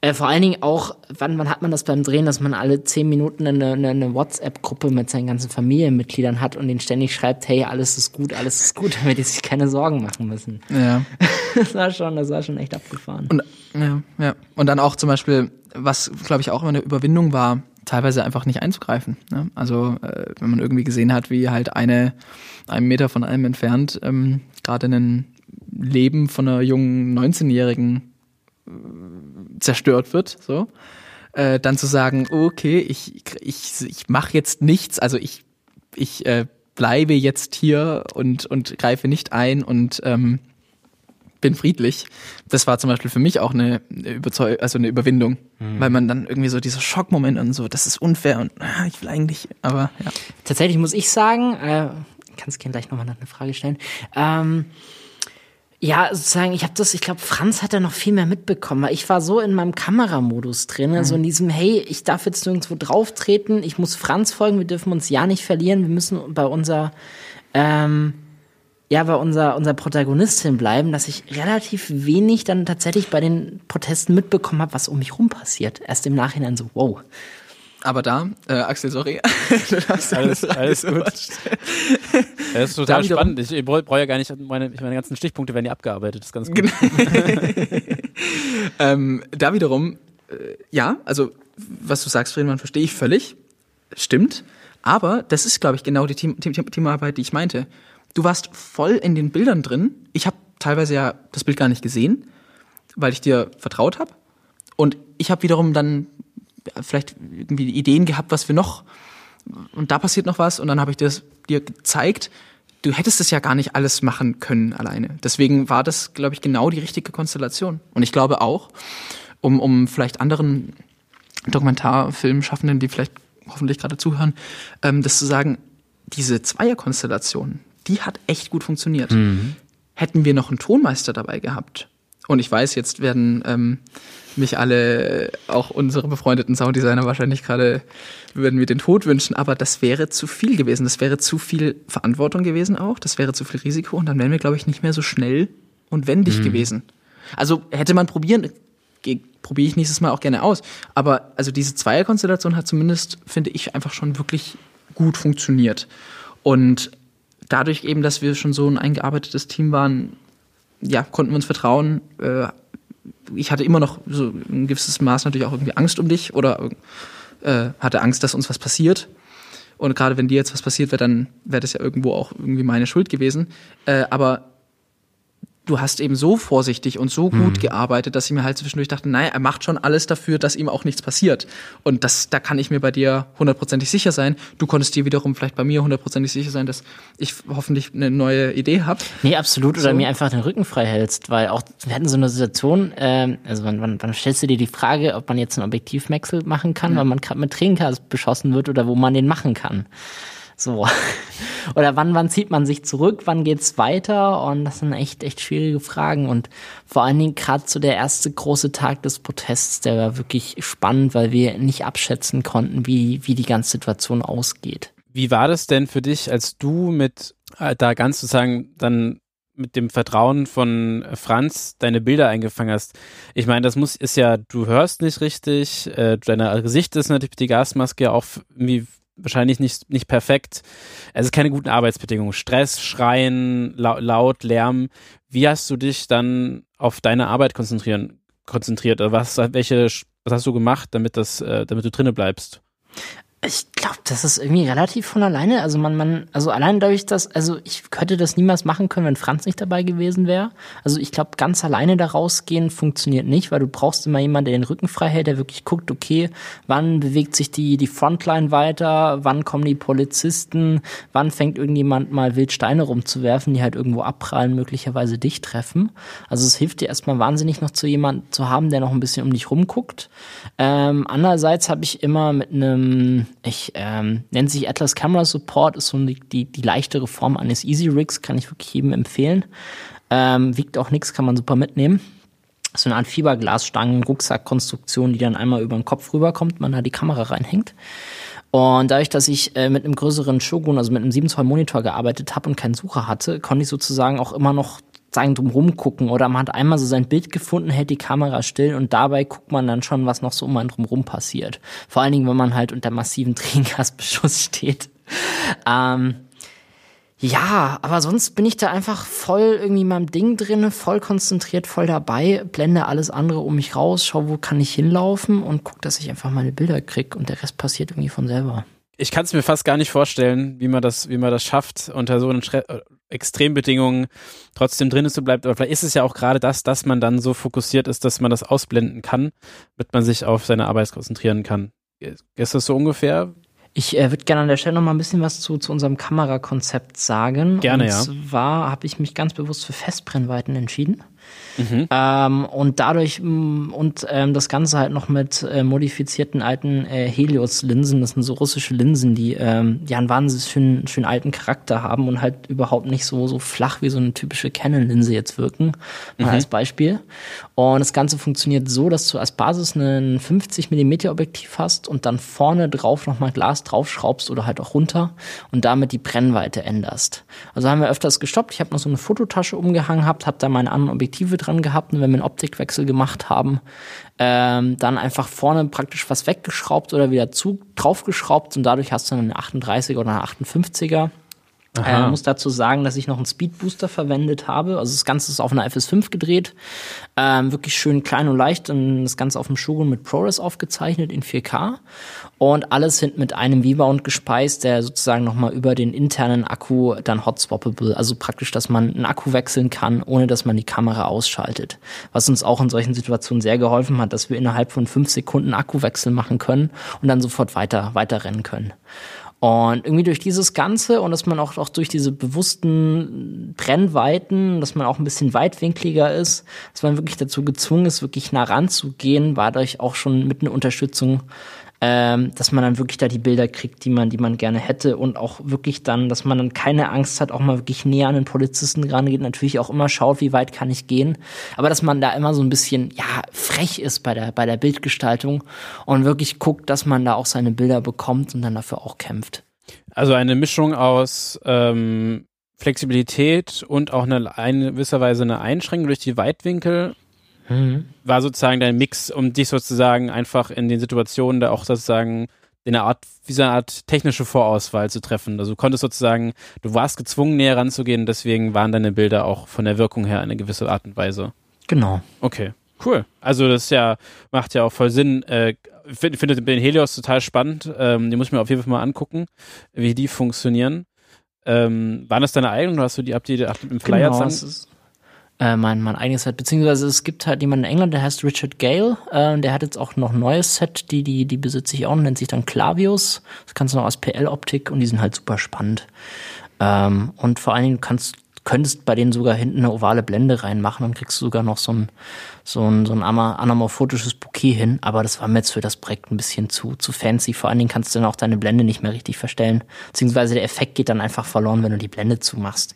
Speaker 1: äh, vor allen Dingen auch, wann, wann hat man das beim Drehen, dass man alle zehn Minuten eine, eine, eine WhatsApp-Gruppe mit seinen ganzen Familienmitgliedern hat und denen ständig schreibt, hey, alles ist gut, alles ist gut, (laughs) damit die sich keine Sorgen machen müssen.
Speaker 3: Ja. (laughs)
Speaker 1: das war schon, das war schon echt abgefahren.
Speaker 3: Und, ja, ja. Und dann auch zum Beispiel, was, glaube ich, auch immer eine Überwindung war, teilweise einfach nicht einzugreifen. Ne? Also äh, wenn man irgendwie gesehen hat, wie halt eine, einen Meter von einem entfernt ähm, gerade ein Leben von einer jungen 19-Jährigen zerstört wird, so, äh, dann zu sagen, okay, ich, ich, ich mache jetzt nichts, also ich, ich äh, bleibe jetzt hier und, und greife nicht ein und ähm, bin friedlich. Das war zum Beispiel für mich auch eine, Überzeug also eine Überwindung, mhm. weil man dann irgendwie so dieser Schockmoment und so, das ist unfair und ah, ich will eigentlich, aber ja.
Speaker 1: Tatsächlich muss ich sagen, äh, kannst gerne gleich nochmal eine Frage stellen. Ähm, Ja, sozusagen, ich habe das, ich glaube, Franz hat da noch viel mehr mitbekommen. Ich war so in meinem Kameramodus drin, mhm. also in diesem, hey, ich darf jetzt nirgendwo drauf treten, ich muss Franz folgen, wir dürfen uns ja nicht verlieren, wir müssen bei unser, ähm, ja, bei unser, unser Protagonistin bleiben, dass ich relativ wenig dann tatsächlich bei den Protesten mitbekommen habe, was um mich rum passiert. Erst im Nachhinein so, wow,
Speaker 3: aber da, äh, Axel, sorry. (laughs)
Speaker 2: alles, alles gut. Das ist total spannend. Ich, ich brauche ja gar nicht, meine, meine ganzen Stichpunkte werden ja abgearbeitet. Das ist ganz gut.
Speaker 3: Genau. (laughs) ähm, da wiederum, äh, ja, also was du sagst, Friedemann, verstehe ich völlig. Stimmt. Aber das ist, glaube ich, genau die Team, Team, Teamarbeit, die ich meinte. Du warst voll in den Bildern drin. Ich habe teilweise ja das Bild gar nicht gesehen, weil ich dir vertraut habe. Und ich habe wiederum dann vielleicht irgendwie Ideen gehabt, was wir noch und da passiert noch was und dann habe ich das dir gezeigt. Du hättest es ja gar nicht alles machen können alleine. Deswegen war das, glaube ich, genau die richtige Konstellation. Und ich glaube auch, um, um vielleicht anderen Dokumentarfilmschaffenden, die vielleicht hoffentlich gerade zuhören, ähm, das zu sagen, diese Zweierkonstellation, die hat echt gut funktioniert. Mhm. Hätten wir noch einen Tonmeister dabei gehabt, und ich weiß, jetzt werden ähm, mich alle, auch unsere befreundeten Sounddesigner wahrscheinlich gerade, würden mir den Tod wünschen, aber das wäre zu viel gewesen. Das wäre zu viel Verantwortung gewesen auch. Das wäre zu viel Risiko und dann wären wir, glaube ich, nicht mehr so schnell und wendig mhm. gewesen. Also hätte man probieren, probiere ich nächstes Mal auch gerne aus. Aber also diese Zweierkonstellation hat zumindest, finde ich, einfach schon wirklich gut funktioniert. Und dadurch eben, dass wir schon so ein eingearbeitetes Team waren, ja, konnten wir uns vertrauen. Äh, ich hatte immer noch so ein gewisses Maß natürlich auch irgendwie Angst um dich oder äh, hatte Angst, dass uns was passiert. Und gerade wenn dir jetzt was passiert wäre, dann wäre das ja irgendwo auch irgendwie meine Schuld gewesen. Äh, aber du hast eben so vorsichtig und so gut mhm. gearbeitet, dass ich mir halt zwischendurch dachte, naja, er macht schon alles dafür, dass ihm auch nichts passiert. Und das, da kann ich mir bei dir hundertprozentig sicher sein. Du konntest dir wiederum vielleicht bei mir hundertprozentig sicher sein, dass ich hoffentlich eine neue Idee habe.
Speaker 1: Nee, absolut. Oder so. mir einfach den Rücken frei hältst, weil auch, wir hatten so eine Situation, ähm, also wann, wann, wann stellst du dir die Frage, ob man jetzt einen Objektivwechsel machen kann, mhm. weil man gerade mit Tränengas beschossen wird oder wo man den machen kann. So. (laughs) Oder wann, wann zieht man sich zurück, wann geht's weiter? Und das sind echt, echt schwierige Fragen. Und vor allen Dingen gerade so der erste große Tag des Protests, der war wirklich spannend, weil wir nicht abschätzen konnten, wie, wie die ganze Situation ausgeht.
Speaker 2: Wie war das denn für dich, als du mit äh, da ganz sozusagen dann mit dem Vertrauen von Franz deine Bilder eingefangen hast. Ich meine, das muss ist ja, du hörst nicht richtig, äh, dein Gesicht ist natürlich die Gasmaske auch irgendwie wahrscheinlich nicht, nicht perfekt. Es ist keine guten Arbeitsbedingungen. Stress, Schreien, laut, Lärm. Wie hast du dich dann auf deine Arbeit konzentrieren, konzentriert? Oder was, welche, was hast du gemacht, damit das, äh, damit du drinne bleibst?
Speaker 1: Ich glaube, das ist irgendwie relativ von alleine. Also man, man, also allein dadurch, dass, also ich könnte das niemals machen können, wenn Franz nicht dabei gewesen wäre. Also ich glaube, ganz alleine da rausgehen funktioniert nicht, weil du brauchst immer jemanden, der den Rücken frei hält, der wirklich guckt, okay, wann bewegt sich die, die Frontline weiter, wann kommen die Polizisten, wann fängt irgendjemand mal wild Steine rumzuwerfen, die halt irgendwo abprallen, möglicherweise dich treffen. Also es hilft dir erstmal wahnsinnig noch zu jemandem zu haben, der noch ein bisschen um dich rumguckt. Ähm, andererseits habe ich immer mit einem ich ähm, nennt sich Atlas Camera Support, ist so die, die, die leichtere Form eines Easy Rigs, kann ich wirklich jedem empfehlen. Ähm, wiegt auch nichts, kann man super mitnehmen. So eine Art Fiberglasstangen, Rucksackkonstruktion, die dann einmal über den Kopf rüberkommt, man da die Kamera reinhängt. Und dadurch, dass ich äh, mit einem größeren Shogun, also mit einem 7 Zoll Monitor gearbeitet habe und keinen Sucher hatte, konnte ich sozusagen auch immer noch sagen, drum rumgucken oder man hat einmal so sein Bild gefunden, hält die Kamera still und dabei guckt man dann schon, was noch so um einen drum passiert. Vor allen Dingen, wenn man halt unter massiven (laughs) Tränengasbeschuss steht. Ähm, ja, aber sonst bin ich da einfach voll irgendwie in meinem Ding drin, voll konzentriert, voll dabei, blende alles andere um mich raus, schau, wo kann ich hinlaufen und guck, dass ich einfach meine Bilder krieg und der Rest passiert irgendwie von selber.
Speaker 2: Ich kann es mir fast gar nicht vorstellen, wie man das, wie man das schafft, unter so Extrembedingungen trotzdem drin zu bleiben. Aber vielleicht ist es ja auch gerade das, dass man dann so fokussiert ist, dass man das ausblenden kann, damit man sich auf seine Arbeit konzentrieren kann. Ist das so ungefähr?
Speaker 1: Ich äh, würde gerne an der Stelle noch mal ein bisschen was zu, zu unserem Kamerakonzept sagen.
Speaker 2: Gerne,
Speaker 1: Und
Speaker 2: ja.
Speaker 1: Und zwar habe ich mich ganz bewusst für Festbrennweiten entschieden. Mhm. Ähm, und dadurch mm, und ähm, das Ganze halt noch mit äh, modifizierten alten äh, Helios-Linsen. Das sind so russische Linsen, die ähm, ja einen wahnsinnig schönen, schönen alten Charakter haben und halt überhaupt nicht so, so flach wie so eine typische Canon-Linse jetzt wirken. Mal mhm. als Beispiel. Und das Ganze funktioniert so, dass du als Basis einen 50 mm Objektiv hast und dann vorne drauf nochmal Glas draufschraubst oder halt auch runter und damit die Brennweite änderst. Also haben wir öfters gestoppt. Ich habe noch so eine Fototasche umgehangen gehabt, habe da meine anderen Objektive dran gehabt und wenn wir einen Optikwechsel gemacht haben, ähm, dann einfach vorne praktisch was weggeschraubt oder wieder zu draufgeschraubt und dadurch hast du dann eine 38er oder eine 58er. Äh, muss dazu sagen, dass ich noch einen Speed Booster verwendet habe. Also das Ganze ist auf einer FS5 gedreht. Ähm, wirklich schön klein und leicht und das Ganze auf dem Shogun mit ProRes aufgezeichnet in 4K. Und alles sind mit einem V-Mount gespeist, der sozusagen nochmal über den internen Akku dann hot swappable, also praktisch, dass man einen Akku wechseln kann, ohne dass man die Kamera ausschaltet. Was uns auch in solchen Situationen sehr geholfen hat, dass wir innerhalb von fünf Sekunden Akkuwechsel machen können und dann sofort weiter, weiter rennen können. Und irgendwie durch dieses Ganze und dass man auch, auch durch diese bewussten Brennweiten, dass man auch ein bisschen weitwinkliger ist, dass man wirklich dazu gezwungen ist, wirklich nah ranzugehen, war dadurch auch schon mit einer Unterstützung ähm, dass man dann wirklich da die Bilder kriegt, die man, die man gerne hätte und auch wirklich dann, dass man dann keine Angst hat, auch mal wirklich näher an den Polizisten rangeht, natürlich auch immer schaut, wie weit kann ich gehen, aber dass man da immer so ein bisschen, ja, frech ist bei der, bei der Bildgestaltung und wirklich guckt, dass man da auch seine Bilder bekommt und dann dafür auch kämpft.
Speaker 2: Also eine Mischung aus ähm, Flexibilität und auch eine, eine gewisser Weise eine Einschränkung durch die Weitwinkel Mhm. War sozusagen dein Mix, um dich sozusagen einfach in den Situationen da auch sozusagen in einer Art, wie so eine Art technische Vorauswahl zu treffen. Also du konntest sozusagen, du warst gezwungen, näher ranzugehen, deswegen waren deine Bilder auch von der Wirkung her eine gewisse Art und Weise.
Speaker 1: Genau.
Speaker 2: Okay. Cool. Also das ja, macht ja auch voll Sinn. Äh, ich finde find den Helios total spannend. Ähm, die muss ich mir auf jeden Fall mal angucken, wie die funktionieren. Ähm, waren das deine eigenen oder hast du die, habt ihr im Flyer
Speaker 1: genau, äh, mein, mein eigenes Set. Beziehungsweise es gibt halt jemanden in England, der heißt Richard Gale. Äh, der hat jetzt auch noch ein neues Set, die, die, die besitze ich auch, nennt sich dann Clavius. Das kannst du noch aus PL-Optik und die sind halt super spannend. Ähm, und vor allen Dingen kannst könntest bei denen sogar hinten eine ovale Blende reinmachen und kriegst sogar noch so ein, so ein, so ein anamorphotisches Bouquet hin. Aber das war mir jetzt für das Projekt ein bisschen zu, zu fancy. Vor allen Dingen kannst du dann auch deine Blende nicht mehr richtig verstellen. Beziehungsweise der Effekt geht dann einfach verloren, wenn du die Blende zumachst.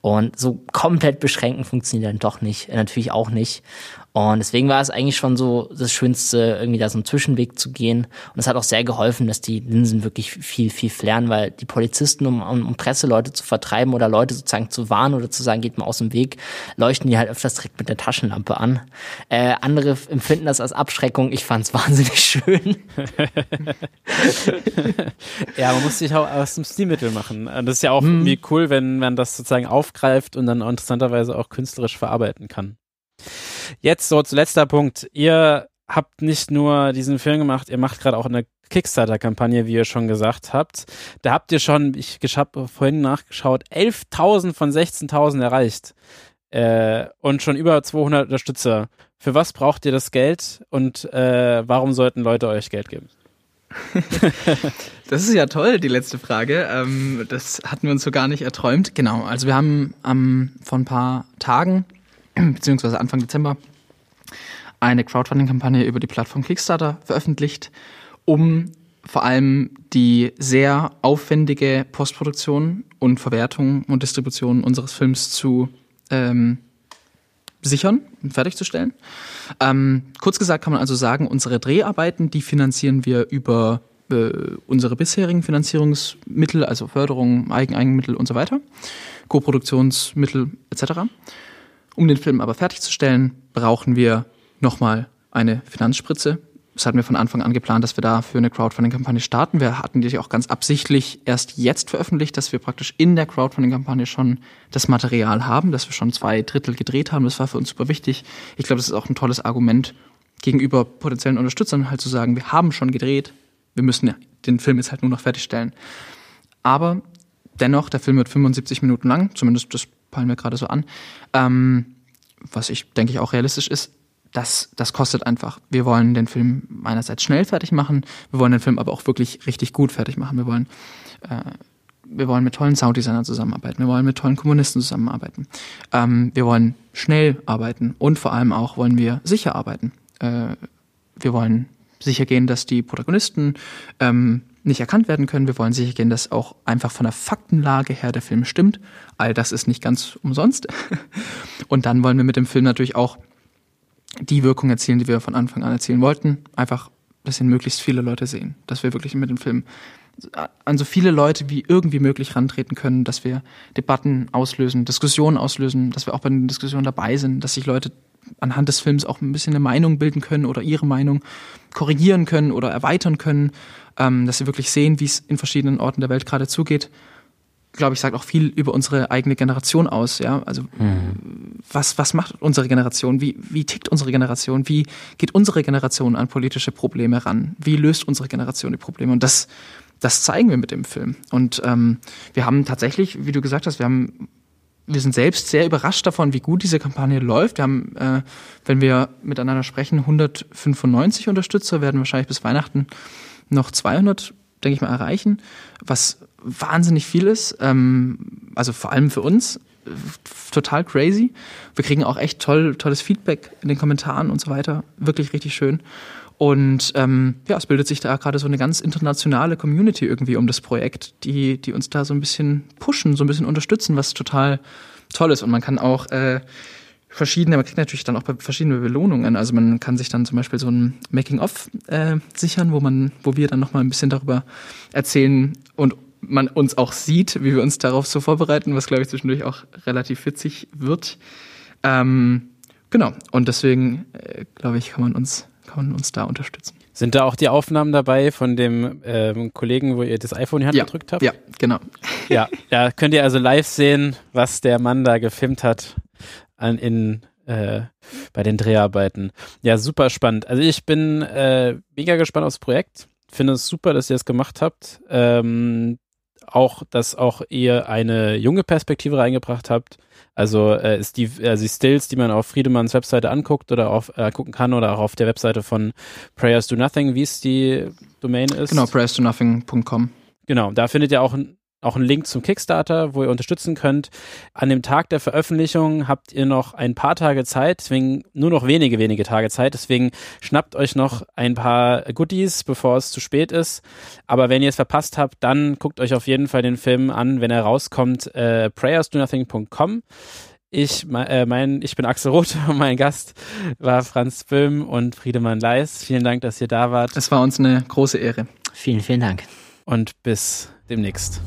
Speaker 1: Und so komplett beschränken funktioniert dann doch nicht. Natürlich auch nicht. Und deswegen war es eigentlich schon so das Schönste, irgendwie da so einen Zwischenweg zu gehen. Und es hat auch sehr geholfen, dass die Linsen wirklich viel, viel flären, weil die Polizisten, um, um Presseleute zu vertreiben oder Leute sozusagen zu warnen oder zu sagen, geht mal aus dem Weg, leuchten die halt öfters direkt mit der Taschenlampe an. Äh, andere empfinden das als Abschreckung. Ich fand es (laughs) wahnsinnig schön. (laughs)
Speaker 2: ja, man muss sich auch aus dem Stilmittel machen. Das ist ja auch hm. irgendwie cool, wenn man das sozusagen aufgreift und dann interessanterweise auch künstlerisch verarbeiten kann. Jetzt so zu letzter Punkt. Ihr habt nicht nur diesen Film gemacht, ihr macht gerade auch eine Kickstarter-Kampagne, wie ihr schon gesagt habt. Da habt ihr schon, ich habe vorhin nachgeschaut, 11.000 von 16.000 erreicht. Äh, und schon über 200 Unterstützer. Für was braucht ihr das Geld und äh, warum sollten Leute euch Geld geben? (laughs)
Speaker 3: das ist ja toll, die letzte Frage. Ähm, das hatten wir uns so gar nicht erträumt. Genau, also wir haben ähm, vor ein paar Tagen (clears throat) beziehungsweise Anfang Dezember eine Crowdfunding-Kampagne über die Plattform Kickstarter veröffentlicht, um vor allem die sehr aufwendige Postproduktion und Verwertung und Distribution unseres Films zu ähm, sichern und fertigzustellen. Ähm, kurz gesagt kann man also sagen, unsere Dreharbeiten, die finanzieren wir über äh, unsere bisherigen Finanzierungsmittel, also Förderung, Eigeneigenmittel und so weiter, Koproduktionsmittel etc. Um den Film aber fertigzustellen, brauchen wir nochmal eine Finanzspritze. Das hatten wir von Anfang an geplant, dass wir da für eine Crowdfunding-Kampagne starten. Wir hatten die auch ganz absichtlich erst jetzt veröffentlicht, dass wir praktisch in der Crowdfunding-Kampagne schon das Material haben, dass wir schon zwei Drittel gedreht haben. Das war für uns super wichtig. Ich glaube, das ist auch ein tolles Argument gegenüber potenziellen Unterstützern, halt zu sagen, wir haben schon gedreht, wir müssen den Film jetzt halt nur noch fertigstellen. Aber dennoch, der Film wird 75 Minuten lang, zumindest das fallen mir gerade so an. Ähm, was ich denke ich auch realistisch ist, das, das kostet einfach. Wir wollen den Film einerseits schnell fertig machen, wir wollen den Film aber auch wirklich richtig gut fertig machen. Wir wollen äh, wir wollen mit tollen Sounddesignern zusammenarbeiten, wir wollen mit tollen Kommunisten zusammenarbeiten, ähm, wir wollen schnell arbeiten und vor allem auch wollen wir sicher arbeiten. Äh, wir wollen sicher gehen, dass die Protagonisten ähm, nicht erkannt werden können. Wir wollen sicher gehen, dass auch einfach von der Faktenlage her der Film stimmt. All das ist nicht ganz umsonst. (laughs) Und dann wollen wir mit dem Film natürlich auch die Wirkung erzielen, die wir von Anfang an erzielen wollten. Einfach, dass ihn möglichst viele Leute sehen. Dass wir wirklich mit dem Film an so viele Leute wie irgendwie möglich rantreten können, dass wir Debatten auslösen, Diskussionen auslösen, dass wir auch bei den Diskussionen dabei sind, dass sich Leute anhand des Films auch ein bisschen eine Meinung bilden können oder ihre Meinung korrigieren können oder erweitern können, ähm, dass sie wirklich sehen, wie es in verschiedenen Orten der Welt gerade zugeht. Glaube ich, sagt auch viel über unsere eigene Generation aus. Ja, also mhm. was was macht unsere Generation? Wie wie tickt unsere Generation? Wie geht unsere Generation an politische Probleme ran? Wie löst unsere Generation die Probleme? Und das das zeigen wir mit dem Film. Und ähm, wir haben tatsächlich, wie du gesagt hast, wir haben wir sind selbst sehr überrascht davon, wie gut diese Kampagne läuft. Wir haben, äh, wenn wir miteinander sprechen, 195 Unterstützer, werden wahrscheinlich bis Weihnachten noch 200, denke ich mal, erreichen, was wahnsinnig viel ist. Ähm, also vor allem für uns total crazy. Wir kriegen auch echt toll, tolles Feedback in den Kommentaren und so weiter. Wirklich richtig schön. Und ähm, ja, es bildet sich da gerade so eine ganz internationale Community irgendwie um das Projekt, die, die uns da so ein bisschen pushen, so ein bisschen unterstützen, was total toll ist. Und man kann auch äh, verschiedene, man kriegt natürlich dann auch verschiedene Belohnungen. Also man kann sich dann zum Beispiel so ein Making-of äh, sichern, wo man, wo wir dann nochmal ein bisschen darüber erzählen und man uns auch sieht, wie wir uns darauf so vorbereiten, was glaube ich zwischendurch auch relativ witzig wird. Ähm, genau. Und deswegen, äh, glaube ich, kann man uns kann uns da unterstützen.
Speaker 2: Sind da auch die Aufnahmen dabei von dem ähm, Kollegen, wo ihr das iPhone in die Hand
Speaker 3: ja,
Speaker 2: gedrückt habt?
Speaker 3: Ja, genau.
Speaker 2: Ja, da könnt ihr also live sehen, was der Mann da gefilmt hat an, in, äh, bei den Dreharbeiten. Ja, super spannend. Also ich bin äh, mega gespannt aufs Projekt. Finde es super, dass ihr es gemacht habt. Ähm, auch, dass auch ihr eine junge Perspektive reingebracht habt. Also äh, ist die, also die Stills, die man auf Friedemanns Webseite anguckt oder auf, äh, gucken kann oder auch auf der Webseite von Prayers Do Nothing, wie es die Domain ist.
Speaker 3: Genau, prayersdonothing.com.
Speaker 2: Genau, da findet ihr auch ein auch einen Link zum Kickstarter, wo ihr unterstützen könnt. An dem Tag der Veröffentlichung habt ihr noch ein paar Tage Zeit, deswegen nur noch wenige, wenige Tage Zeit. Deswegen schnappt euch noch ein paar Goodies, bevor es zu spät ist. Aber wenn ihr es verpasst habt, dann guckt euch auf jeden Fall den Film an, wenn er rauskommt. Äh, prayersdonothing.com. Ich, äh, mein, ich bin Axel Roth (laughs) und mein Gast war Franz Böhm und Friedemann Leis. Vielen Dank, dass ihr da wart.
Speaker 3: Es war uns eine große Ehre.
Speaker 1: Vielen, vielen Dank.
Speaker 2: Und bis demnächst.